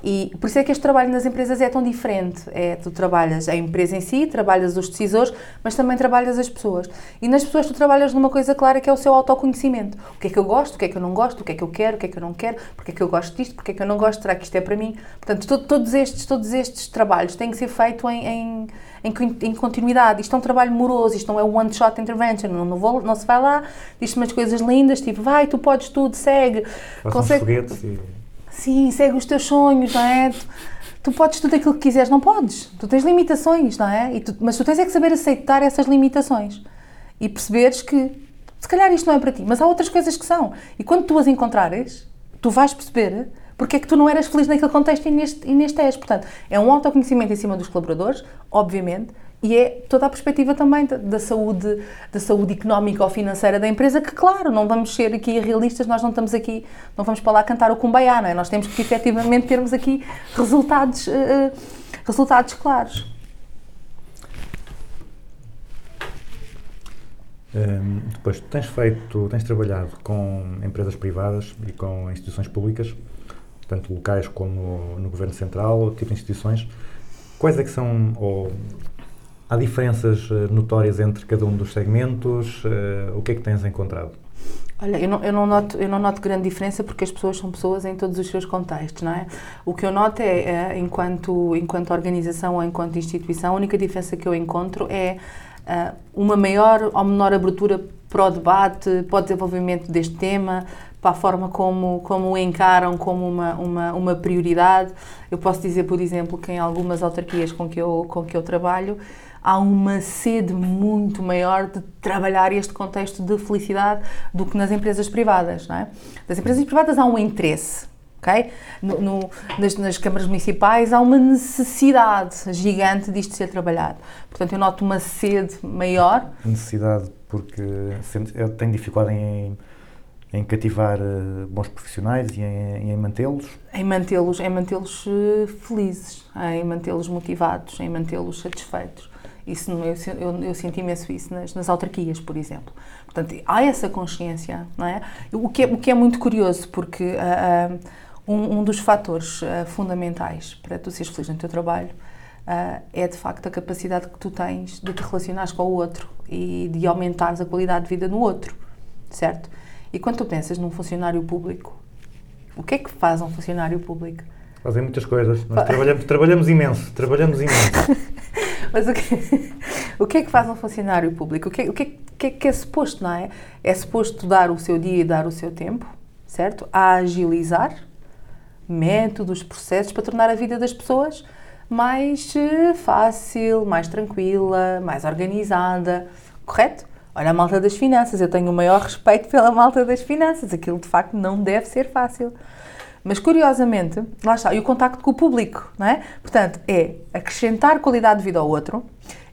E por isso é que este trabalho nas empresas é tão diferente. É, tu trabalhas a empresa em si, trabalhas os decisores, mas também trabalhas as pessoas. E nas pessoas tu trabalhas numa coisa clara que é o seu autoconhecimento. O que é que eu gosto, o que é que eu não gosto, o que é que eu quero, o que é que eu não quero, porque é que eu gosto disto, porque é que eu não gosto, será que isto é para mim? Portanto, to- todos, estes, todos estes trabalhos têm que ser feitos em, em, em, em continuidade. Isto é um trabalho moroso, isto não é one shot intervention. Não, não, vou- não se vai lá, diz-te umas coisas lindas, tipo, vai, tu podes tudo, segue. Façam uns foguetes e... Sim, segue os teus sonhos, não é? Tu, tu podes tudo aquilo que quiseres, não podes. Tu tens limitações, não é? Tu- mas tu tens é que saber aceitar essas limitações e perceberes que se calhar isto não é para ti, mas há outras coisas que são. E quando tu as encontrares, tu vais perceber porque é que tu não eras feliz naquele contexto e neste, e neste és. Portanto, é um autoconhecimento em cima dos colaboradores, obviamente, e é toda a perspectiva também da, saúde, da saúde económica ou financeira da empresa, que claro, não vamos ser aqui realistas, nós não estamos aqui, não vamos para lá cantar o cumbaiá, não é? Nós temos que efetivamente termos aqui resultados, eh, resultados claros. Hum, depois, tu tens feito, tens trabalhado com empresas privadas e com instituições públicas, tanto locais como no Governo Central, outro tipo de instituições. Quais é que são, ou há diferenças eh, notórias entre cada um dos segmentos? Eh, o que é que tens encontrado? Olha, eu não, eu, não noto, eu não noto grande diferença porque as pessoas são pessoas em todos os seus contextos, não é? O que eu noto é, é, enquanto, enquanto organização ou enquanto instituição, a única diferença que eu encontro é ah, uma maior ou menor abertura para o debate, para o desenvolvimento deste tema, para a forma como, como o encaram como uma, uma, uma prioridade. Eu posso dizer, por exemplo, que em algumas autarquias com que eu, com que eu trabalho, há uma sede muito maior de trabalhar este contexto de felicidade do que nas empresas privadas, não é? Das empresas privadas há um interesse, ok? No, no- nas, nas câmaras municipais há uma necessidade gigante disto ser trabalhado. Portanto, eu noto uma sede maior Necessidade porque eh, tem dificuldade em, em cativar eh, bons profissionais e em, mantê-los. em mantê-los em mantê-los eh, felizes, em mantê-los motivados, em mantê-los satisfeitos. Isso, eu, eu, eu sinto imenso isso nas, nas autarquias, por exemplo. Portanto, há essa consciência, não é? O que é, o que é muito curioso, porque ah, um, um dos fatores ah, fundamentais para tu seres feliz no teu trabalho ah, é, de facto, a capacidade que tu tens de te relacionares com o outro e de aumentares a qualidade de vida no outro, certo? E quando tu pensas num funcionário público, o que é que faz um funcionário público? Fazem muitas coisas. Nós trabalhamos, trabalhamos imenso, trabalhamos imenso. [laughs] Mas o que, o que é que faz um funcionário público? O que, é- o que, é- o que é que é suposto, não é? É suposto dar o seu dia e dar o seu tempo, certo? A agilizar métodos, processos para tornar a vida das pessoas mais eh, fácil, mais tranquila, mais organizada, correto? Olha a malta das finanças, eu tenho o maior respeito pela malta das finanças, aquilo de facto não deve ser fácil. Mas curiosamente, lá está, e o contacto com o público, não é? Portanto, é acrescentar qualidade de vida ao outro,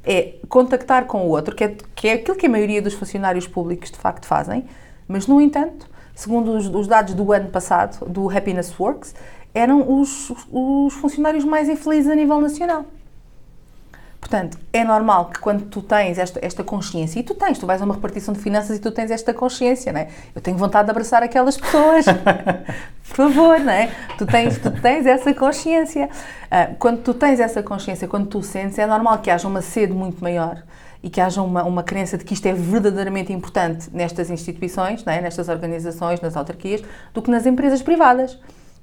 é contactar com o outro, que é, que é aquilo que a maioria dos funcionários públicos de facto fazem, mas no entanto, segundo os, os dados do ano passado, do Happiness Works, eram os, os funcionários mais infelizes a nível nacional. Portanto, é normal que quando tu tens esta, esta consciência, e tu tens, tu vais a uma repartição de finanças e tu tens esta consciência, não é? Eu tenho vontade de abraçar aquelas pessoas, [laughs] por favor, não é? Tu tens, tu tens essa consciência. Ah, quando tu tens essa consciência, quando tu sentes, é normal que haja uma sede muito maior e que haja uma, uma crença de que isto é verdadeiramente importante nestas instituições, não é? nestas organizações, nas autarquias, do que nas empresas privadas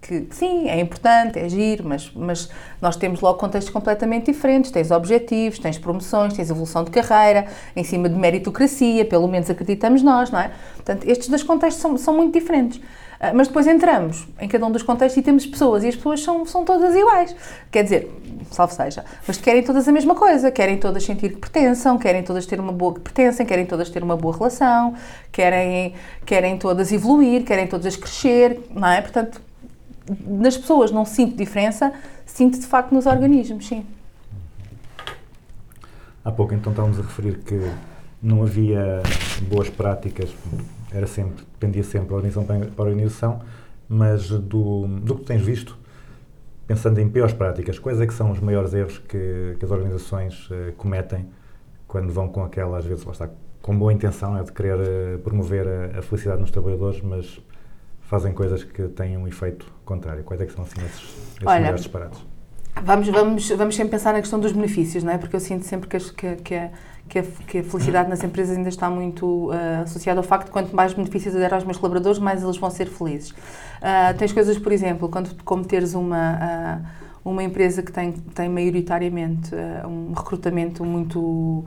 que sim, é importante, é giro, mas, mas nós temos logo contextos completamente diferentes. Tens objetivos, tens promoções, tens evolução de carreira, em cima de meritocracia, pelo menos acreditamos nós, não é? Portanto, estes dois contextos são, são muito diferentes. Ah, Mas depois entramos em cada um dos contextos e temos pessoas, e as pessoas são, são todas iguais. Quer dizer, salvo seja, mas querem todas a mesma coisa, querem todas sentir que pertençam, querem todas ter uma boa que pertencem, querem todas ter uma boa relação, querem, querem todas evoluir, querem todas crescer, não é? Portanto, nas pessoas não sinto diferença, sinto de facto nos organismos, sim. Há pouco então estávamos a referir que não havia boas práticas, era sempre, dependia sempre da organização para a organização, mas do, do que tens visto, pensando em piores práticas, quais é que são os maiores erros que, que as organizações eh, cometem quando vão com aquela, às vezes, lá está, com boa intenção, é de querer eh, promover a, a felicidade nos trabalhadores, mas fazem coisas que têm um efeito contrário. Quais é que são, assim, esses, esses Olha, maiores disparates? Vamos, vamos, vamos sempre pensar na questão dos benefícios, não é? Porque eu sinto sempre que, que, que, a, que, a, que a felicidade nas empresas ainda está muito ah, associada ao facto de quanto mais benefícios eu der aos meus colaboradores, mais eles vão ser felizes. Ah, tens coisas, por exemplo, quando, como teres uma, ah, uma empresa que tem, tem maioritariamente ah, um recrutamento muito,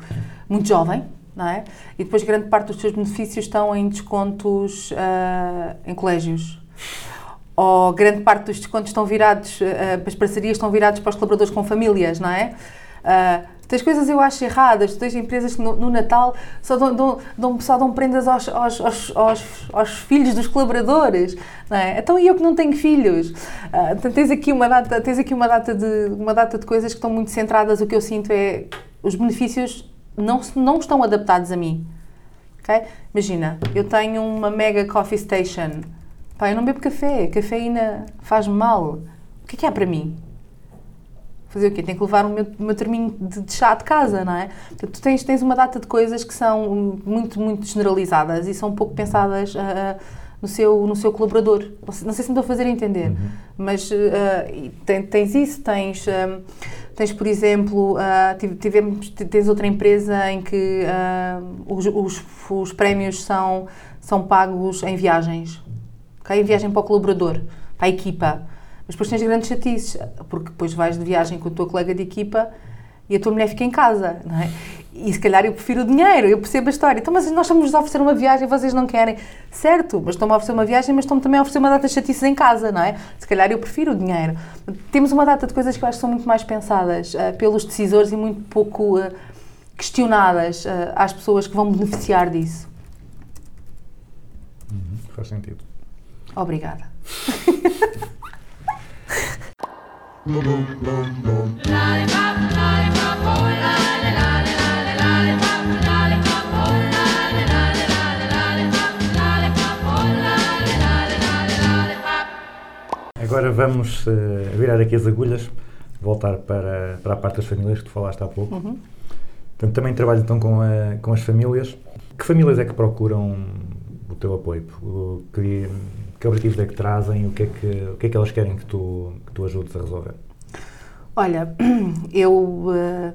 muito jovem, não é? E depois grande parte dos seus benefícios estão em descontos ah, em colégios ou grande parte dos descontos estão virados, eh, as parcerias estão viradas para os colaboradores com famílias, não é? Tens coisas eu acho erradas, tens empresas que no, no Natal só dão, dão, dão- só dão prendas aos, aos, aos, aos, filhos dos colaboradores, não é? Então e eu que não tenho filhos? Então tens aqui uma data, tens aqui uma data, de, uma data de coisas que estão muito centradas, o que eu sinto é os benefícios não, não estão adaptados a mim. Imagina, eu tenho uma mega coffee station. Pá, eu não bebo café. Cafeína faz mal. O que é que há para mim? Fazer o quê? Tenho que levar o meu, o meu terminho de, de chá de casa, não é? Portanto, tu tens, tens uma data de coisas que são muito, muito generalizadas e são pouco pensadas ah, no, seu, no seu colaborador. Não sei, não sei se me estou a fazer entender, mas ah, e tem- tens isso, tens... ah, Tens, por exemplo, tive- tivemos, tens outra empresa em que ah, os, os, os prémios são, são pagos em viagens. ok? Em viagem para o colaborador, para a equipa. Mas depois tens grandes chatices, porque depois vais de viagem com a tua colega de equipa e a tua mulher fica em casa, não é? E se calhar eu prefiro o dinheiro, eu percebo a história. Então, mas nós estamos a oferecer uma viagem e vocês não querem. Certo, mas estão-me a oferecer uma viagem, mas estão-me também a oferecer uma data de chatices em casa, não é? Se calhar eu prefiro o dinheiro. Temos uma data de coisas que eu acho que são muito mais pensadas ah, pelos decisores e muito pouco ah, questionadas ah, às pessoas que vão beneficiar disso. Faz sentido. Obrigada. [laughs] Agora vamos eh, virar aqui as agulhas, voltar para, para a parte das famílias que tu falaste há pouco. Portanto, também trabalho então com, a- com as famílias. Que famílias é que procuram o teu apoio? O, que, que objetivos é que trazem? O que é que, o que, é que elas querem que tu, que tu ajudes a resolver? Olha, [clears throat] eu eh,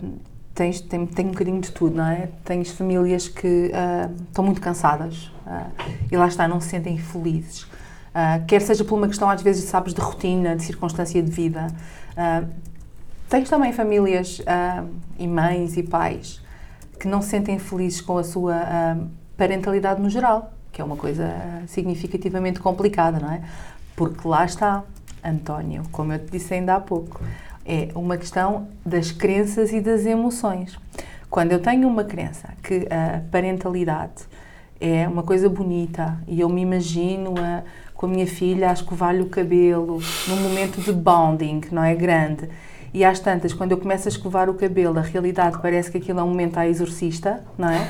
tens, tenho, tenho um bocadinho de tudo, não é? Tens famílias que ah, estão muito cansadas ah, e lá está, não se sentem felizes. Quer seja por uma questão, às vezes, sabes, de rotina, de circunstância de vida. Tens também famílias e mães e pais que não se sentem felizes com a sua parentalidade no geral, que é uma coisa significativamente complicada, não é? Porque lá está, António, como eu te disse ainda há pouco, é uma questão das crenças e das emoções. Quando eu tenho uma crença que a parentalidade é uma coisa bonita e eu me imagino a, com a minha filha a escovar-lhe o cabelo num momento de bonding, não é grande. E às tantas, quando eu começo a escovar o cabelo, a realidade parece que aquilo é um momento à exorcista, não é?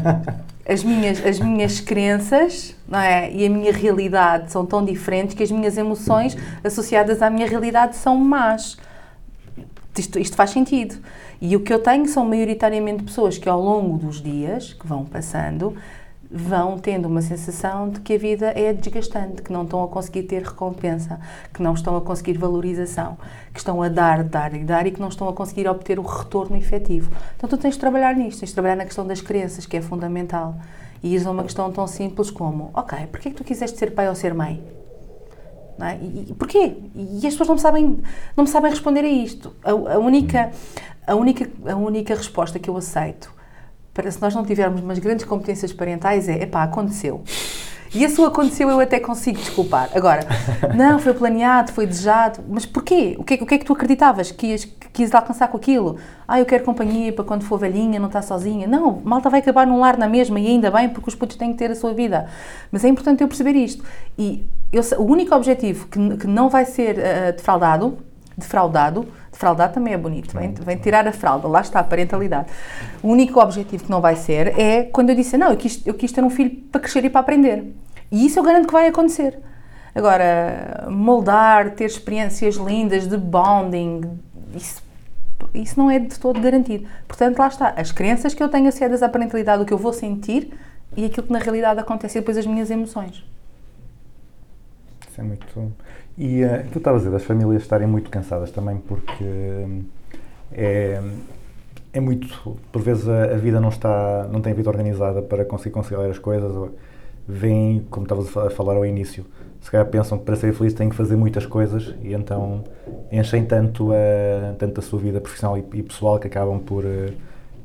[laughs] As minhas, as minhas crenças não é? e a minha realidade são tão diferentes que as minhas emoções associadas à minha realidade são más. Isto, isto faz sentido. E o que eu tenho são maioritariamente pessoas que ao longo dos dias que vão passando vão tendo uma sensação de que a vida é desgastante, que não estão a conseguir ter recompensa, que não estão a conseguir valorização, que estão a dar, dar e dar e que não estão a conseguir obter o retorno efetivo. Então tu tens de trabalhar nisto, tens de trabalhar na questão das crenças, que é fundamental. E isso é uma questão tão simples como, ok, porquê é que tu quiseste ser pai ou ser mãe? É? e porquê? E as pessoas não me sabem, não me sabem responder a isto. A, a única, a, única, a única resposta que eu aceito para se nós não tivermos umas grandes competências parentais é, epá, aconteceu. E isso aconteceu eu até consigo desculpar. Agora, [laughs] não, foi planeado, foi desejado, mas porquê? O que, é- o que é que tu acreditavas que ias, que ias alcançar com aquilo? Ah, eu quero companhia para quando for velhinha, não estar sozinha. Não, malta vai acabar num lar na mesma e ainda bem, porque os putos têm que ter a sua vida. Mas é importante eu perceber isto. E eu o único objetivo que, que não vai ser ah, defraudado, defraudado, defraudar também é bonito, vem, vem tirar a fralda, lá está a parentalidade. O único objetivo que não vai ser é quando eu disse, não, eu quis, eu quis ter um filho para crescer e para aprender. E isso eu garanto que vai acontecer. Agora, moldar, ter experiências lindas de bonding, isso, isso não é de todo garantido. Portanto, lá está, as crenças que eu tenho associadas à parentalidade, o que eu vou sentir e aquilo que na realidade acontece e depois as minhas emoções. Isso é muito. E eh, tu estavas a dizer das famílias estarem muito cansadas também, porque hum, é, é muito. Por vezes a, a vida não está. não tem a vida organizada para conseguir conciliar as coisas. ou Vêm, como estavas a fa- a falar ao início, se calhar pensam que para ser feliz têm que fazer muitas coisas e então enchem tanto a, tanto a sua vida profissional e, e pessoal que acabam por.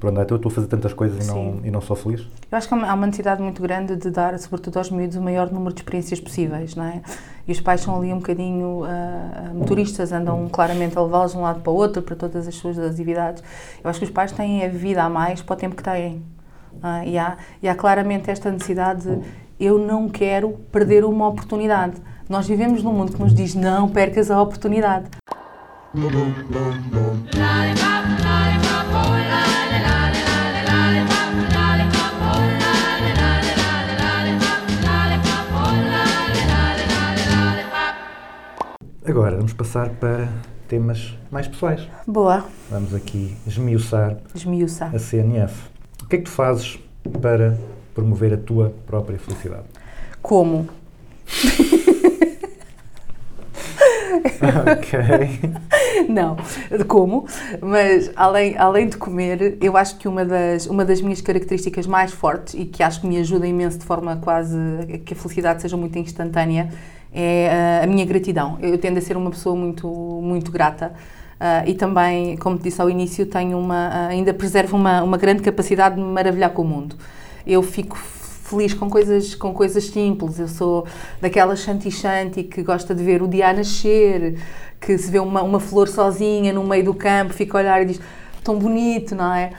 Andar. Então, eu estou a fazer tantas coisas e não, e não sou feliz. Eu acho que há uma- necessidade muito grande de dar, sobretudo aos miúdos, o maior número de experiências possíveis, não é? E os pais são ali um bocadinho ah, motoristas, andam claramente a levá-los de um lado para o outro, para todas as suas atividades. Eu acho que os pais têm a vida a mais para o tempo que têm. Ah, e, há, e há claramente esta necessidade de eu não quero perder uma oportunidade. Nós vivemos num mundo que nos diz não percas a oportunidade. Agora vamos passar para temas mais pessoais. Boa, Vamos aqui esmiuçar desmiuça. a CNF. O que é que tu fazes para promover a tua própria felicidade? Como? [laughs] ok. Não, como, mas além, além de comer, eu acho que uma das, uma das minhas características mais fortes e que acho que me ajuda imenso de forma quase que a felicidade seja muito instantânea é ah, a minha gratidão. Eu tendo a ser uma pessoa muito, muito grata. ah, e também, como te disse ao início, tenho uma, ah, ainda preservo uma, uma grande capacidade de me maravilhar com o mundo. Eu fico feliz com coisas, com coisas simples. Eu sou daquela shanti-shanti que gosta de ver o dia a nascer, que se vê uma, uma flor sozinha no meio do campo, fica a olhar e diz tão bonito, não é?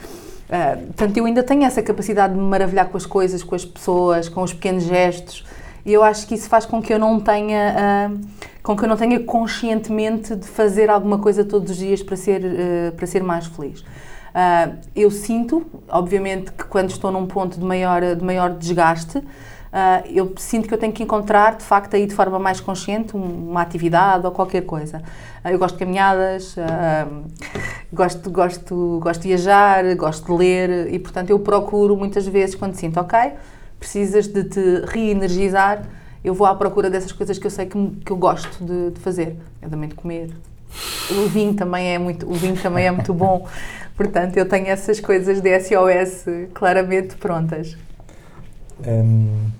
Ah, portanto, eu ainda tenho essa capacidade de me maravilhar com as coisas, com as pessoas, com os pequenos gestos. Eu acho que isso faz com que eu não tenha, ah, com que eu não tenha conscientemente de fazer alguma coisa todos os dias para ser, ah, para ser mais feliz. Ah, eu sinto, obviamente, que quando estou num ponto de maior, de maior desgaste, ah, eu sinto que eu tenho que encontrar, de facto, aí de forma mais consciente, um- uma atividade ou qualquer coisa. Ah, eu gosto de caminhadas, ah, gosto, gosto, gosto de viajar, gosto de ler e, portanto, eu procuro muitas vezes, quando sinto, ok, precisas de te reenergizar, eu vou à procura dessas coisas que eu sei que, me- que eu gosto de, de fazer, nomeadamente comer. O vinho também é muito, o vinho também é muito bom. [laughs] Portanto, eu tenho essas coisas de SOS claramente prontas. Hum,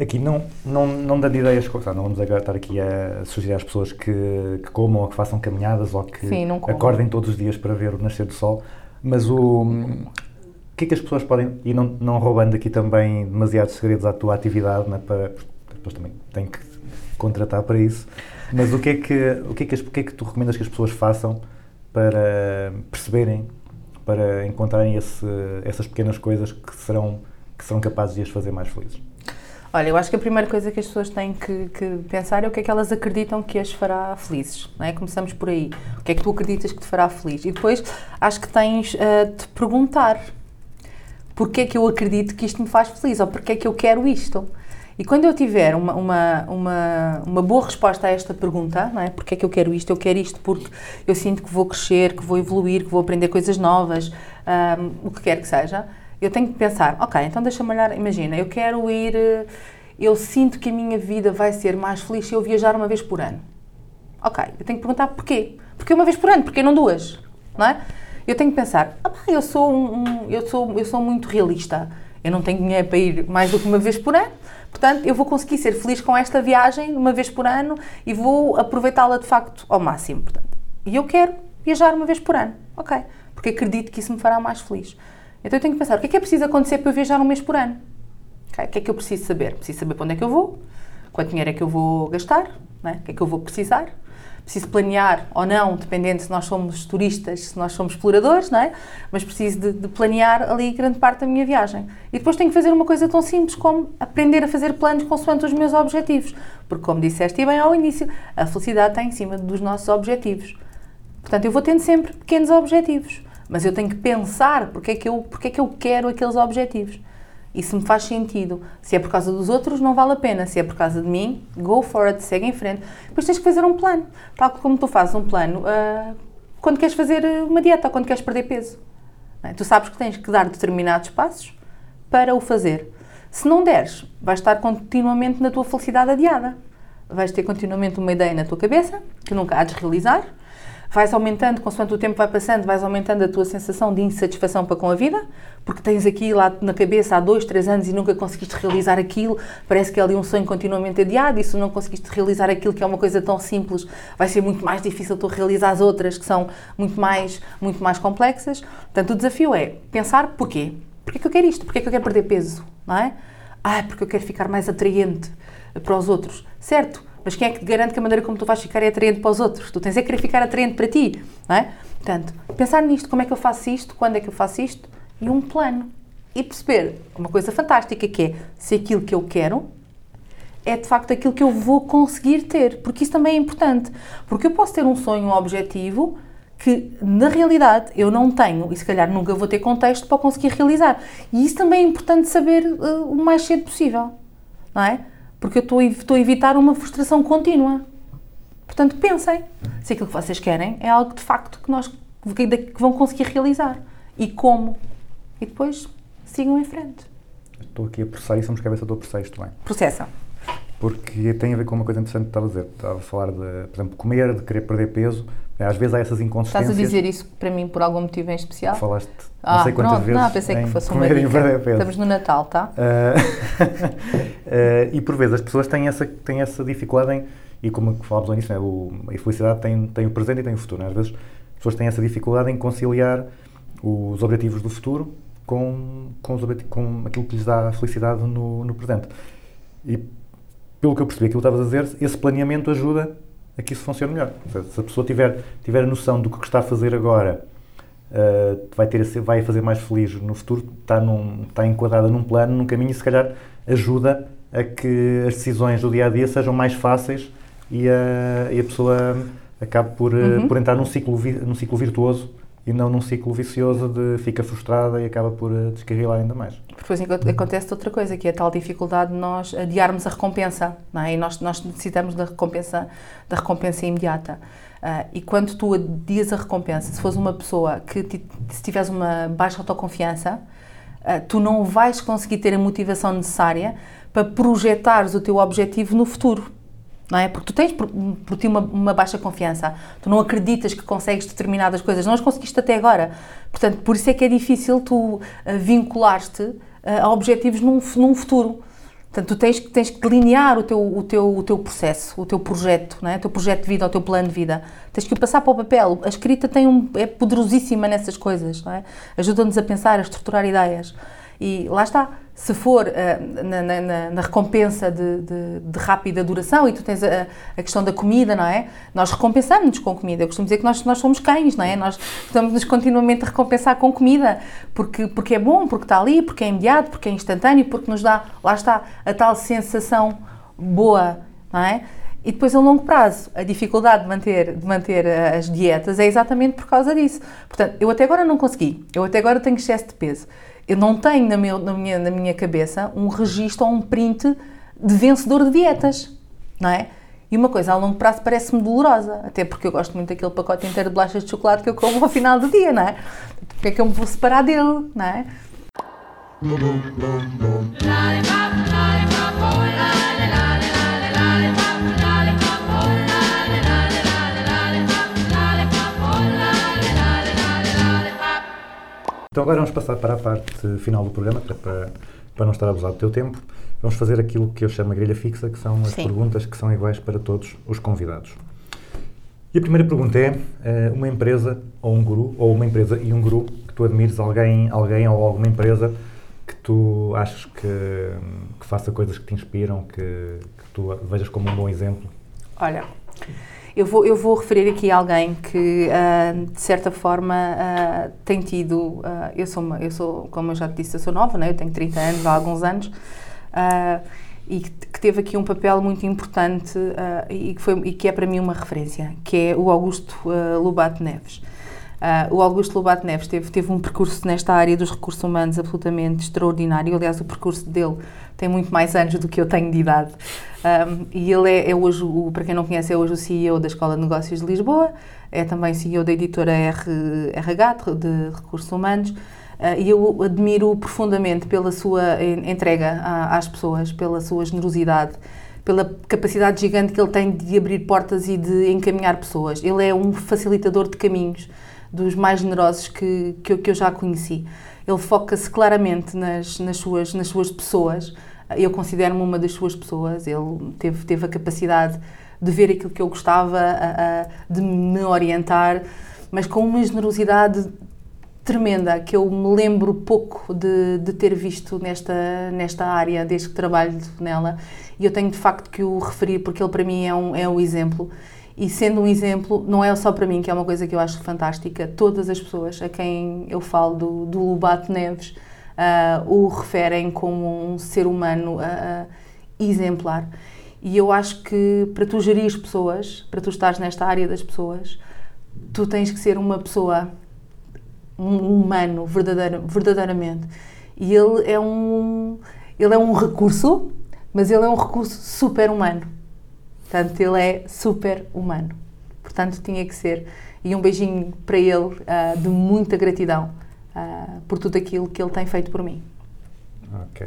aqui, não, não, não dando ideias, não vamos agora estar aqui a sugerir às pessoas que, que comam ou que façam caminhadas ou que Sim, acordem todos os dias para ver o nascer do sol, mas o que é que as pessoas podem, e não, não roubando aqui também demasiados segredos à tua atividade, não é, para, depois também têm que contratar para isso, mas o que é que, o que, é que, as- o que é que tu recomendas que as pessoas façam para perceberem, para encontrarem esse, essas pequenas coisas que serão, que serão capazes de as fazer mais felizes? Olha, eu acho que a primeira coisa que as pessoas têm que, que pensar é o que é que elas acreditam que as fará felizes. Não é? Começamos por aí. O que é que tu acreditas que te fará feliz? E depois acho que tens ah, de perguntar porque é que eu acredito que isto me faz feliz ou porque é que eu quero isto. E quando eu tiver uma, uma, uma, uma boa resposta a esta pergunta, não é? porque é que eu quero isto? Eu quero isto porque eu sinto que vou crescer, que vou evoluir, que vou aprender coisas novas, ahm, o que quer que seja. Eu tenho que pensar, ok, então deixa-me olhar, imagina, eu quero ir, eh, eu sinto que a minha vida vai ser mais feliz se eu viajar uma vez por ano. Ok, eu tenho que perguntar porquê. Porquê uma vez por ano? Porquê não duas? Não é? Eu tenho que pensar, ah, eu, sou um, um- eu, sou, eu sou muito realista. Eu não tenho dinheiro para ir mais do que uma vez por ano. Portanto, eu vou conseguir ser feliz com esta viagem uma vez por ano e vou aproveitá-la de facto ao máximo. Portanto, e eu quero viajar uma vez por ano. Ok, porque acredito que isso me fará mais feliz. Então eu tenho que pensar, o que é que é preciso acontecer para eu viajar um mês por ano? Ok, O que é que eu preciso saber? Preciso saber para onde é que eu vou, quanto dinheiro é que eu vou gastar, não é? o que é que eu vou precisar. Preciso planear ou não, dependendo se nós somos turistas, se nós somos exploradores, não é? Mas preciso de, de planear ali grande parte da minha viagem. E depois tenho que fazer uma coisa tão simples como aprender a fazer planos consoante os meus objetivos. Porque, como disseste bem ao início, a felicidade está em cima dos nossos objetivos. Portanto, eu vou tendo sempre pequenos objetivos, mas eu tenho que pensar porque é que eu, porque é que eu quero aqueles objetivos. Se me faz sentido. Se é por causa dos outros, não vale a pena. Se é por causa de mim, go for it, segue em frente. Depois tens que fazer um plano. Tal como tu fazes um plano ah, quando queres fazer uma dieta ou quando queres perder peso. é? Tu sabes que tens que dar determinados passos para o fazer. Se não deres, vais estar continuamente na tua felicidade adiada. Vais ter continuamente uma ideia na tua cabeça que nunca há de realizar. Vais aumentando, consoante o tempo vai passando, vais aumentando a tua sensação de insatisfação para com a vida, porque tens aquilo lá na cabeça há dois, três anos e nunca conseguiste realizar aquilo. Parece que é ali um sonho continuamente adiado e se não conseguiste realizar aquilo que é uma coisa tão simples, vai ser muito mais difícil tu realizar as outras que são muito mais, muito mais complexas. Portanto, o desafio é pensar porquê. Porquê que eu quero isto? Porquê que eu quero perder peso? Não é? Ah, porque eu quero ficar mais atraente para os outros. Certo, mas quem é que te garante que a maneira como tu vais ficar é atraente para os outros? Tu tens é que querer ficar atraente para ti, não é? Portanto, pensar nisto, como é que eu faço isto, quando é que eu faço isto, e um plano. E perceber uma coisa fantástica que é se aquilo que eu quero é de facto aquilo que eu vou conseguir ter, porque isso também é importante. Porque eu posso ter um sonho, um objetivo que na realidade eu não tenho e se calhar nunca vou ter contexto para conseguir realizar. E isso também é importante saber uh, o mais cedo possível, não é? Porque eu estou a, estou a evitar uma frustração contínua. Portanto, pensem se aquilo que vocês querem é algo de facto que nós que vão conseguir realizar e como. E depois sigam em frente. Estou aqui a processar e somos cabeça do processo bem. Processam. Porque tem a ver com uma coisa interessante que estava a dizer. Estava a falar de, por exemplo, comer, de querer perder peso. Às vezes há essas inconsistências. Estás a dizer isso para mim por algum motivo em especial? Falaste Ah, não sei quantas pronto. vezes. Não, pensei que fosse uma dica. Estamos no Natal, tá? Ah, ah, [laughs] e por vezes as pessoas têm essa, têm essa dificuldade em, e como falámos ao início, né, o, a felicidade tem, tem o presente e tem o futuro. né? Às vezes as pessoas têm essa dificuldade em conciliar os objetivos do futuro com, com, os com aquilo que lhes dá a felicidade no, no presente. E pelo que eu percebi, aquilo que estavas a dizer, esse planeamento ajuda a que isso funcione melhor. Se a pessoa tiver, tiver a noção do que está a fazer agora, uh, vai, ter vai fazer mais feliz no futuro, está, num, está enquadrada num plano, num caminho, e se calhar ajuda a que as decisões do dia a dia sejam mais fáceis e a, e a pessoa acabe por, uh, por entrar num ciclo, num ciclo virtuoso e não num ciclo vicioso de fica frustrada e acaba por uh, descarrilar ainda mais. Depois enco- acontece outra coisa, que é a tal dificuldade de nós adiarmos a recompensa, não é? E nós, nós necessitamos da recompensa, da recompensa imediata. Ah, e quando tu adias a recompensa, se fores uma pessoa que, ti- se tiveres uma baixa autoconfiança, ah, tu não vais conseguir ter a motivação necessária para projetares o teu objetivo no futuro. Não é? Porque tu tens por, por ti uma, uma baixa confiança, tu não acreditas que consegues determinadas coisas, não as conseguiste até agora. Portanto, por isso é que é difícil tu ah, vincular-te ah, a objetivos num, num futuro. Portanto, tu tens, tens que delinear o teu, o, teu, o teu processo, o teu projeto, não é? o teu projeto de vida, o teu plano de vida. Tens que o passar para o papel. A escrita tem um, é poderosíssima nessas coisas. Não é? Ajuda-nos a pensar, a estruturar ideias. E lá está, se for na, na- na- na recompensa de, de- de rápida duração e tu tens a, a questão da comida, não é? Nós recompensamos-nos com comida. Eu costumo dizer que nós, nós somos cães, não é? Nós estamos-nos continuamente a recompensar com comida, porque, porque é bom, porque está ali, porque é imediato, porque é instantâneo, porque nos dá, lá está, a tal sensação boa, não é? E depois, a longo prazo, a dificuldade de manter, de manter eh, as dietas é exatamente por causa disso. Portanto, eu até agora não consegui, eu até agora tenho excesso de peso. Eu não tenho na, meu- na minha, na minha cabeça um registro ou um print de vencedor de dietas, não é? E uma coisa a longo prazo parece-me dolorosa, até porque eu gosto muito daquele pacote inteiro de bolachas de chocolate que eu como ao final do dia, não é? Porque é que eu me vou separar dele, não é? Então agora vamos passar para a parte final do programa, para, para, para não estar a abusar do teu tempo. Vamos fazer aquilo que eu chamo a grelha fixa, que são as Sim. perguntas que são iguais para todos os convidados. E a primeira pergunta é, eh, uma empresa ou um guru, ou uma empresa e um guru, que tu admires alguém, alguém ou alguma empresa que tu achas que, que faça coisas que te inspiram, que, que tu vejas como um bom exemplo. Olha, eu vou, eu vou referir aqui alguém que, ah, de certa forma, ah, tem tido. ah, eu, sou uma, eu sou, como eu já te disse, eu sou nova, né? eu tenho 30 anos, há alguns anos, e que, que teve aqui um papel muito importante e, que foi, e que é para mim uma referência, que é o Augusto Lobato Neves. Ah, o Augusto Lobato Neves teve, teve um percurso nesta área dos recursos humanos absolutamente extraordinário. Aliás, o percurso dele tem muito mais anos do que eu tenho de idade. Um, e ele é, é hoje, o, para quem não conhece, é hoje o CEO da Escola de Negócios de Lisboa, é também CEO da editora RH, de, Recursos Humanos, uh, e eu admiro profundamente pela sua en- entrega às pessoas, pela sua generosidade, pela capacidade gigante que ele tem de abrir portas e de encaminhar pessoas. Ele é um facilitador de caminhos, dos mais generosos que, que eu já conheci. Ele foca-se claramente nas, nas, suas, nas suas pessoas. Eu considero-me uma das suas pessoas. Ele teve, teve a capacidade de ver aquilo que eu gostava, a- a- de me orientar, mas com uma generosidade tremenda que eu me lembro pouco de, de ter visto nesta, nesta área desde que trabalho nela e eu tenho de facto que o referir porque ele para mim é um, é um exemplo e sendo um exemplo, não é só para mim, que é uma coisa que eu acho fantástica, todas as pessoas a quem eu falo do, do Lobato Neves ah, o referem como um ser humano ah, exemplar. E eu acho que para tu gerir pessoas, para tu estares nesta área das pessoas, tu tens que ser uma pessoa, um humano, verdadeira, verdadeiramente. E ele é um, ele é um recurso, mas ele é um recurso super humano. Portanto, ele é super humano. Portanto, tinha que ser. E um beijinho para ele ah, de muita gratidão ah, por tudo aquilo que ele tem feito por mim. Ok.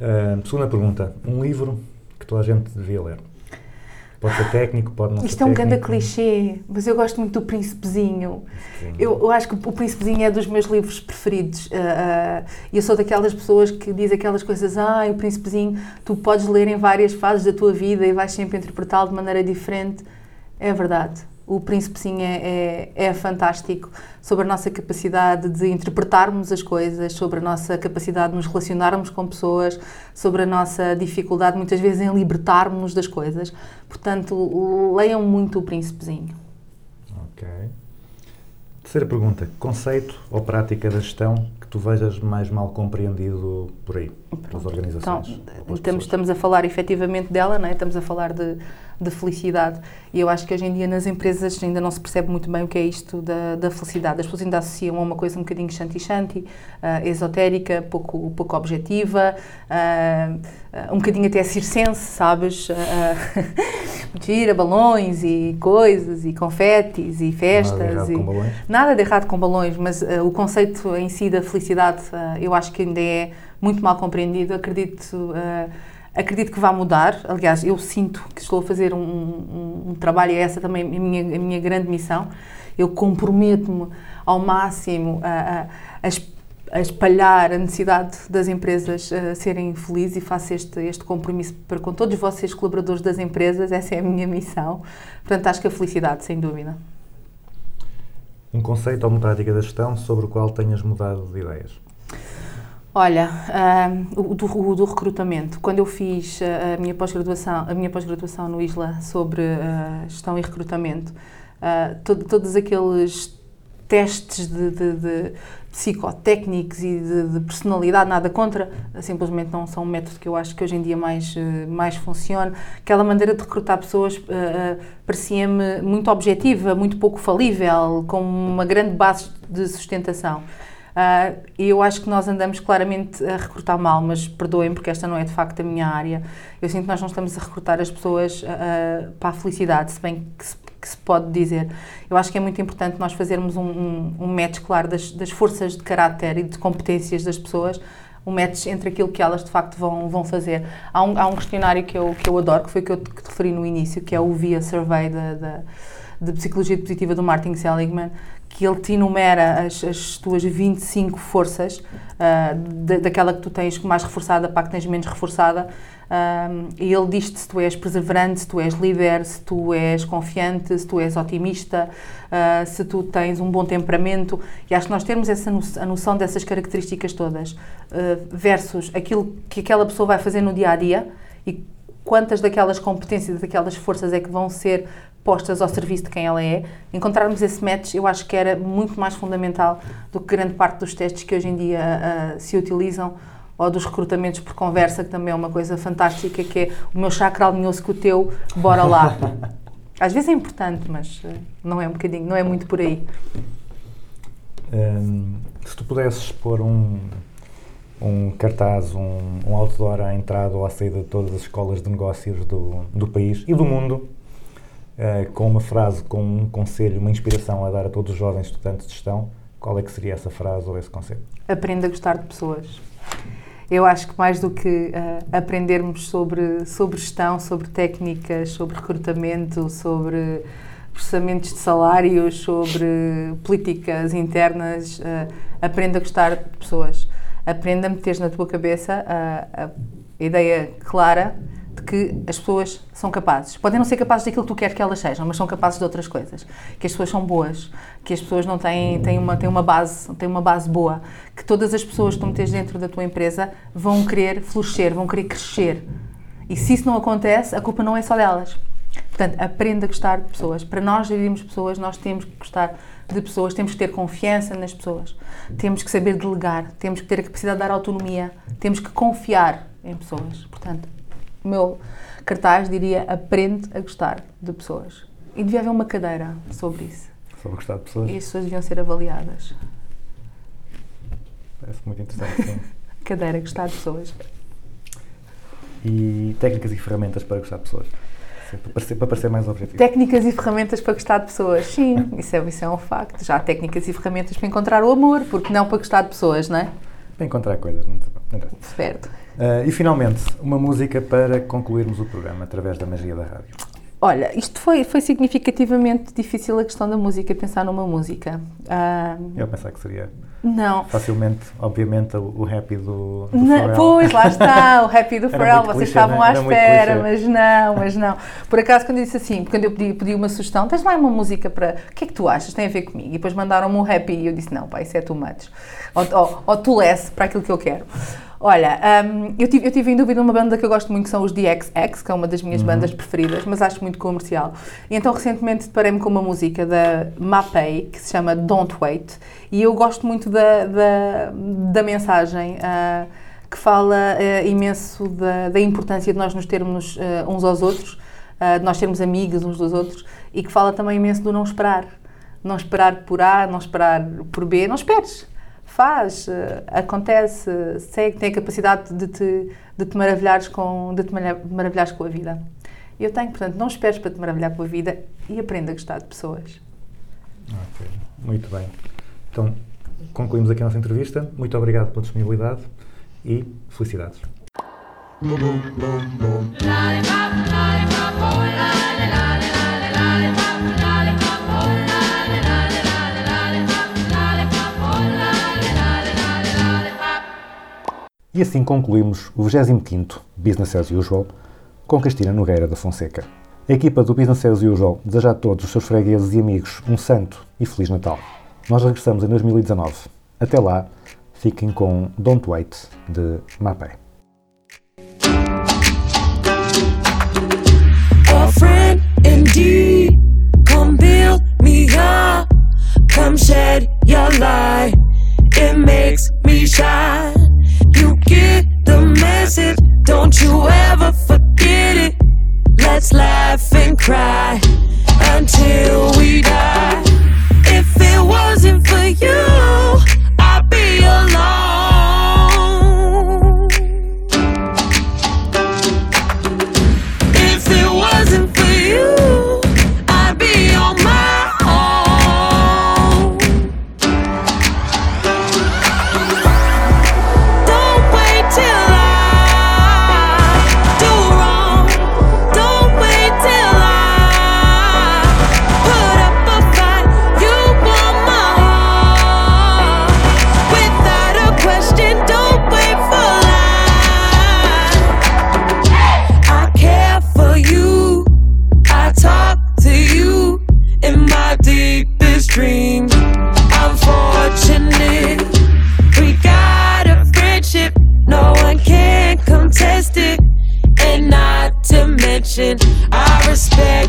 Ah, segunda pergunta. Um livro que toda a gente devia ler. Pode ser técnico, pode não Isto ser é um grande clichê, mas eu gosto muito do Príncipezinho. Eu, eu acho que o Príncipezinho é dos meus livros preferidos. Ah, ah, E eu sou daquelas pessoas que dizem aquelas coisas, ah, o Príncipezinho, tu podes ler em várias fases da tua vida e vais sempre interpretá-lo de maneira diferente. É verdade. O Príncipezinho é, é, é fantástico sobre a nossa capacidade de interpretarmos as coisas, sobre a nossa capacidade de nos relacionarmos com pessoas, sobre a nossa dificuldade muitas vezes em libertarmos das coisas. Portanto, leiam muito o Príncipezinho. Ok. Terceira pergunta. Conceito ou prática da gestão que tu vejas mais mal compreendido por aí, Então, organizações? pelas estamos, estamos a falar efetivamente dela, não é? estamos a falar de, de felicidade. E eu acho que hoje em dia nas empresas ainda não se percebe muito bem o que é isto da, da felicidade. As pessoas ainda associam a uma coisa um bocadinho shanti-shanti, ah, esotérica, pouco, pouco objetiva, ah, um bocadinho até circense, sabes? Ah, [laughs] gira, balões e coisas, e confetes e festas. Nada de errado e- com balões? Nada de errado com balões, mas o conceito em si da felicidade eu acho que ainda é muito mal compreendido. Acredito, ah, acredito que vai mudar. Aliás, eu sinto que estou a fazer um, um- um trabalho, e essa também é a minha, a minha grande missão. Eu comprometo-me ao máximo a, a- a es- a espalhar a necessidade das empresas ah, serem felizes e faço este, este compromisso para com todos vocês, colaboradores das empresas. Essa é a minha missão. Portanto, acho que a felicidade, sem dúvida. Um conceito ou uma prática da gestão sobre o qual tenhas mudado de ideias? Olha, o, do, o do recrutamento. Quando eu fiz ah, a minha pós-graduação, a minha pós-graduação no ISLA sobre ah, gestão e recrutamento, ah, todo- todos aqueles testes de, de- de psicotécnicos e de, de personalidade, nada contra, simplesmente não são um método que eu acho que hoje em dia mais, mais funciona. Aquela maneira de recrutar pessoas ah, parecia-me muito objetiva, muito pouco falível, com uma grande base de sustentação. Ah, E eu acho que nós andamos claramente a recrutar mal, mas perdoem porque esta não é de facto a minha área. Eu sinto que nós não estamos a recrutar as pessoas ah, ah, para a felicidade, se bem que se, que se pode dizer. Eu acho que é muito importante nós fazermos um, um, um match claro das, das forças de caráter e de competências das pessoas, um match entre aquilo que elas de facto vão, vão fazer. Há um, há um questionário que eu, que eu adoro, que foi o que eu te, que te referi no início, que é o VIA Survey da, da de Psicologia Positiva do Martin Seligman, que ele te enumera as, as tuas 25 forças, ah, da- daquela que tu tens mais reforçada para a que tens menos reforçada, e ele diz-te se tu és perseverante, se tu és líder, se tu és confiante, se tu és otimista, ah, se tu tens um bom temperamento, e acho que nós temos essa no, a noção dessas características todas, ah, versus aquilo que aquela pessoa vai fazer no dia a dia e quantas daquelas competências, daquelas forças é que vão ser postas ao serviço de quem ela é. Encontrarmos esse match, eu acho que era muito mais fundamental do que grande parte dos testes que hoje em dia ah, se utilizam ou dos recrutamentos por conversa, que também é uma coisa fantástica, que é o meu chakra alinhou-se com o teu, bora lá. [laughs] Às vezes é importante, mas eh, não é um bocadinho, não é muito por aí. Hum, se tu pudesses pôr um, um cartaz, um, um outdoor à entrada ou à saída de todas as escolas de negócios do, do país e do mundo, eh, com uma frase, com um conselho, uma inspiração a dar a todos os jovens estudantes de gestão, qual é que seria essa frase ou esse conselho? Aprenda a gostar de pessoas. Eu acho que mais do que eh, aprendermos sobre, sobre gestão, sobre técnicas, sobre recrutamento, sobre processamentos de salários, sobre políticas internas, eh, aprenda a gostar de pessoas. Aprenda a meter na tua cabeça a ideia clara de que as pessoas são capazes. Podem não ser capazes daquilo que tu queres que elas sejam, mas são capazes de outras coisas. Que as pessoas são boas, que as pessoas não têm, têm, uma, têm, uma, base, têm uma base boa, que todas as pessoas que tu metes dentro da tua empresa vão querer florescer, vão querer crescer. E se isso não acontece, a culpa não é só delas. Portanto, aprenda a gostar de pessoas. Para nós gerirmos pessoas, nós temos que gostar de pessoas, temos que ter confiança nas pessoas, temos que saber delegar, temos que ter a capacidade de dar autonomia, temos que confiar em pessoas. Portanto, o meu cartaz diria aprende a gostar de pessoas. E devia haver uma cadeira sobre isso. Sobre gostar de pessoas? E as pessoas deviam ser avaliadas. Parece muito interessante, sim. [laughs] Cadeira, gostar de pessoas. E técnicas e ferramentas para gostar de pessoas? Para parecer, para parecer mais objetivo. Técnicas e ferramentas para gostar de pessoas. Sim, isso é, isso é um facto. Já há técnicas e ferramentas para encontrar o amor, porque não para gostar de pessoas, não é? Para encontrar coisas, não interessa. Certo. Ah, e finalmente, uma música para concluirmos o programa através da magia da rádio. Olha, isto foi, foi significativamente difícil a questão da música, pensar numa música. Ah, Eu pensava que seria não. facilmente, obviamente, o, happy do, do Não, pois, lá [laughs] está, o Happy do Pharrell, vocês clichê, estavam à é? Era muito espera, mas não, mas não. Por acaso, quando eu disse assim, quando eu pedi, pedi uma sugestão, tens lá uma música para. O que é que tu achas? Tem a ver comigo? E depois mandaram-me um Happy e eu disse, não, pá, isso é too much. Ou, ou, ou too less para aquilo que eu quero. Olha, hum, eu, tive, eu tive em dúvida uma banda que eu gosto muito, que são os DXX, que é uma das Uhum. minhas bandas preferidas, mas acho muito comercial. E então, recentemente, deparei-me com uma música da Mapei, que se chama Don't Wait, e eu gosto muito da, da, da mensagem. ah, que fala ah, imenso da, da importância de nós nos termos ah, uns aos outros, de nós termos amigos uns dos outros, e que fala também imenso do não esperar. Não esperar por A, não esperar por B, não esperes. Faz, ah, acontece, segue, tem a capacidade de te, de te maravilhares com, de te mara- maravilhares com a vida. Eu tenho, portanto, não esperes para te maravilhar com a vida e aprenda a gostar de pessoas. Ok, Muito bem. Então, concluímos aqui a nossa entrevista. Muito obrigado pela disponibilidade e felicidades. E assim concluímos o 25º Business as Usual com Cristina Nogueira da Fonseca. A equipa do Business as Usual deseja a todos os seus fregueses e amigos um santo e feliz Natal. Nós regressamos em 2019. Até lá, fiquem com Don't Wait de up, come shed your light. It makes me shine. The message, don't you ever forget it. Let's laugh and cry until we die. If it wasn't for you, I'd be alone. I respect.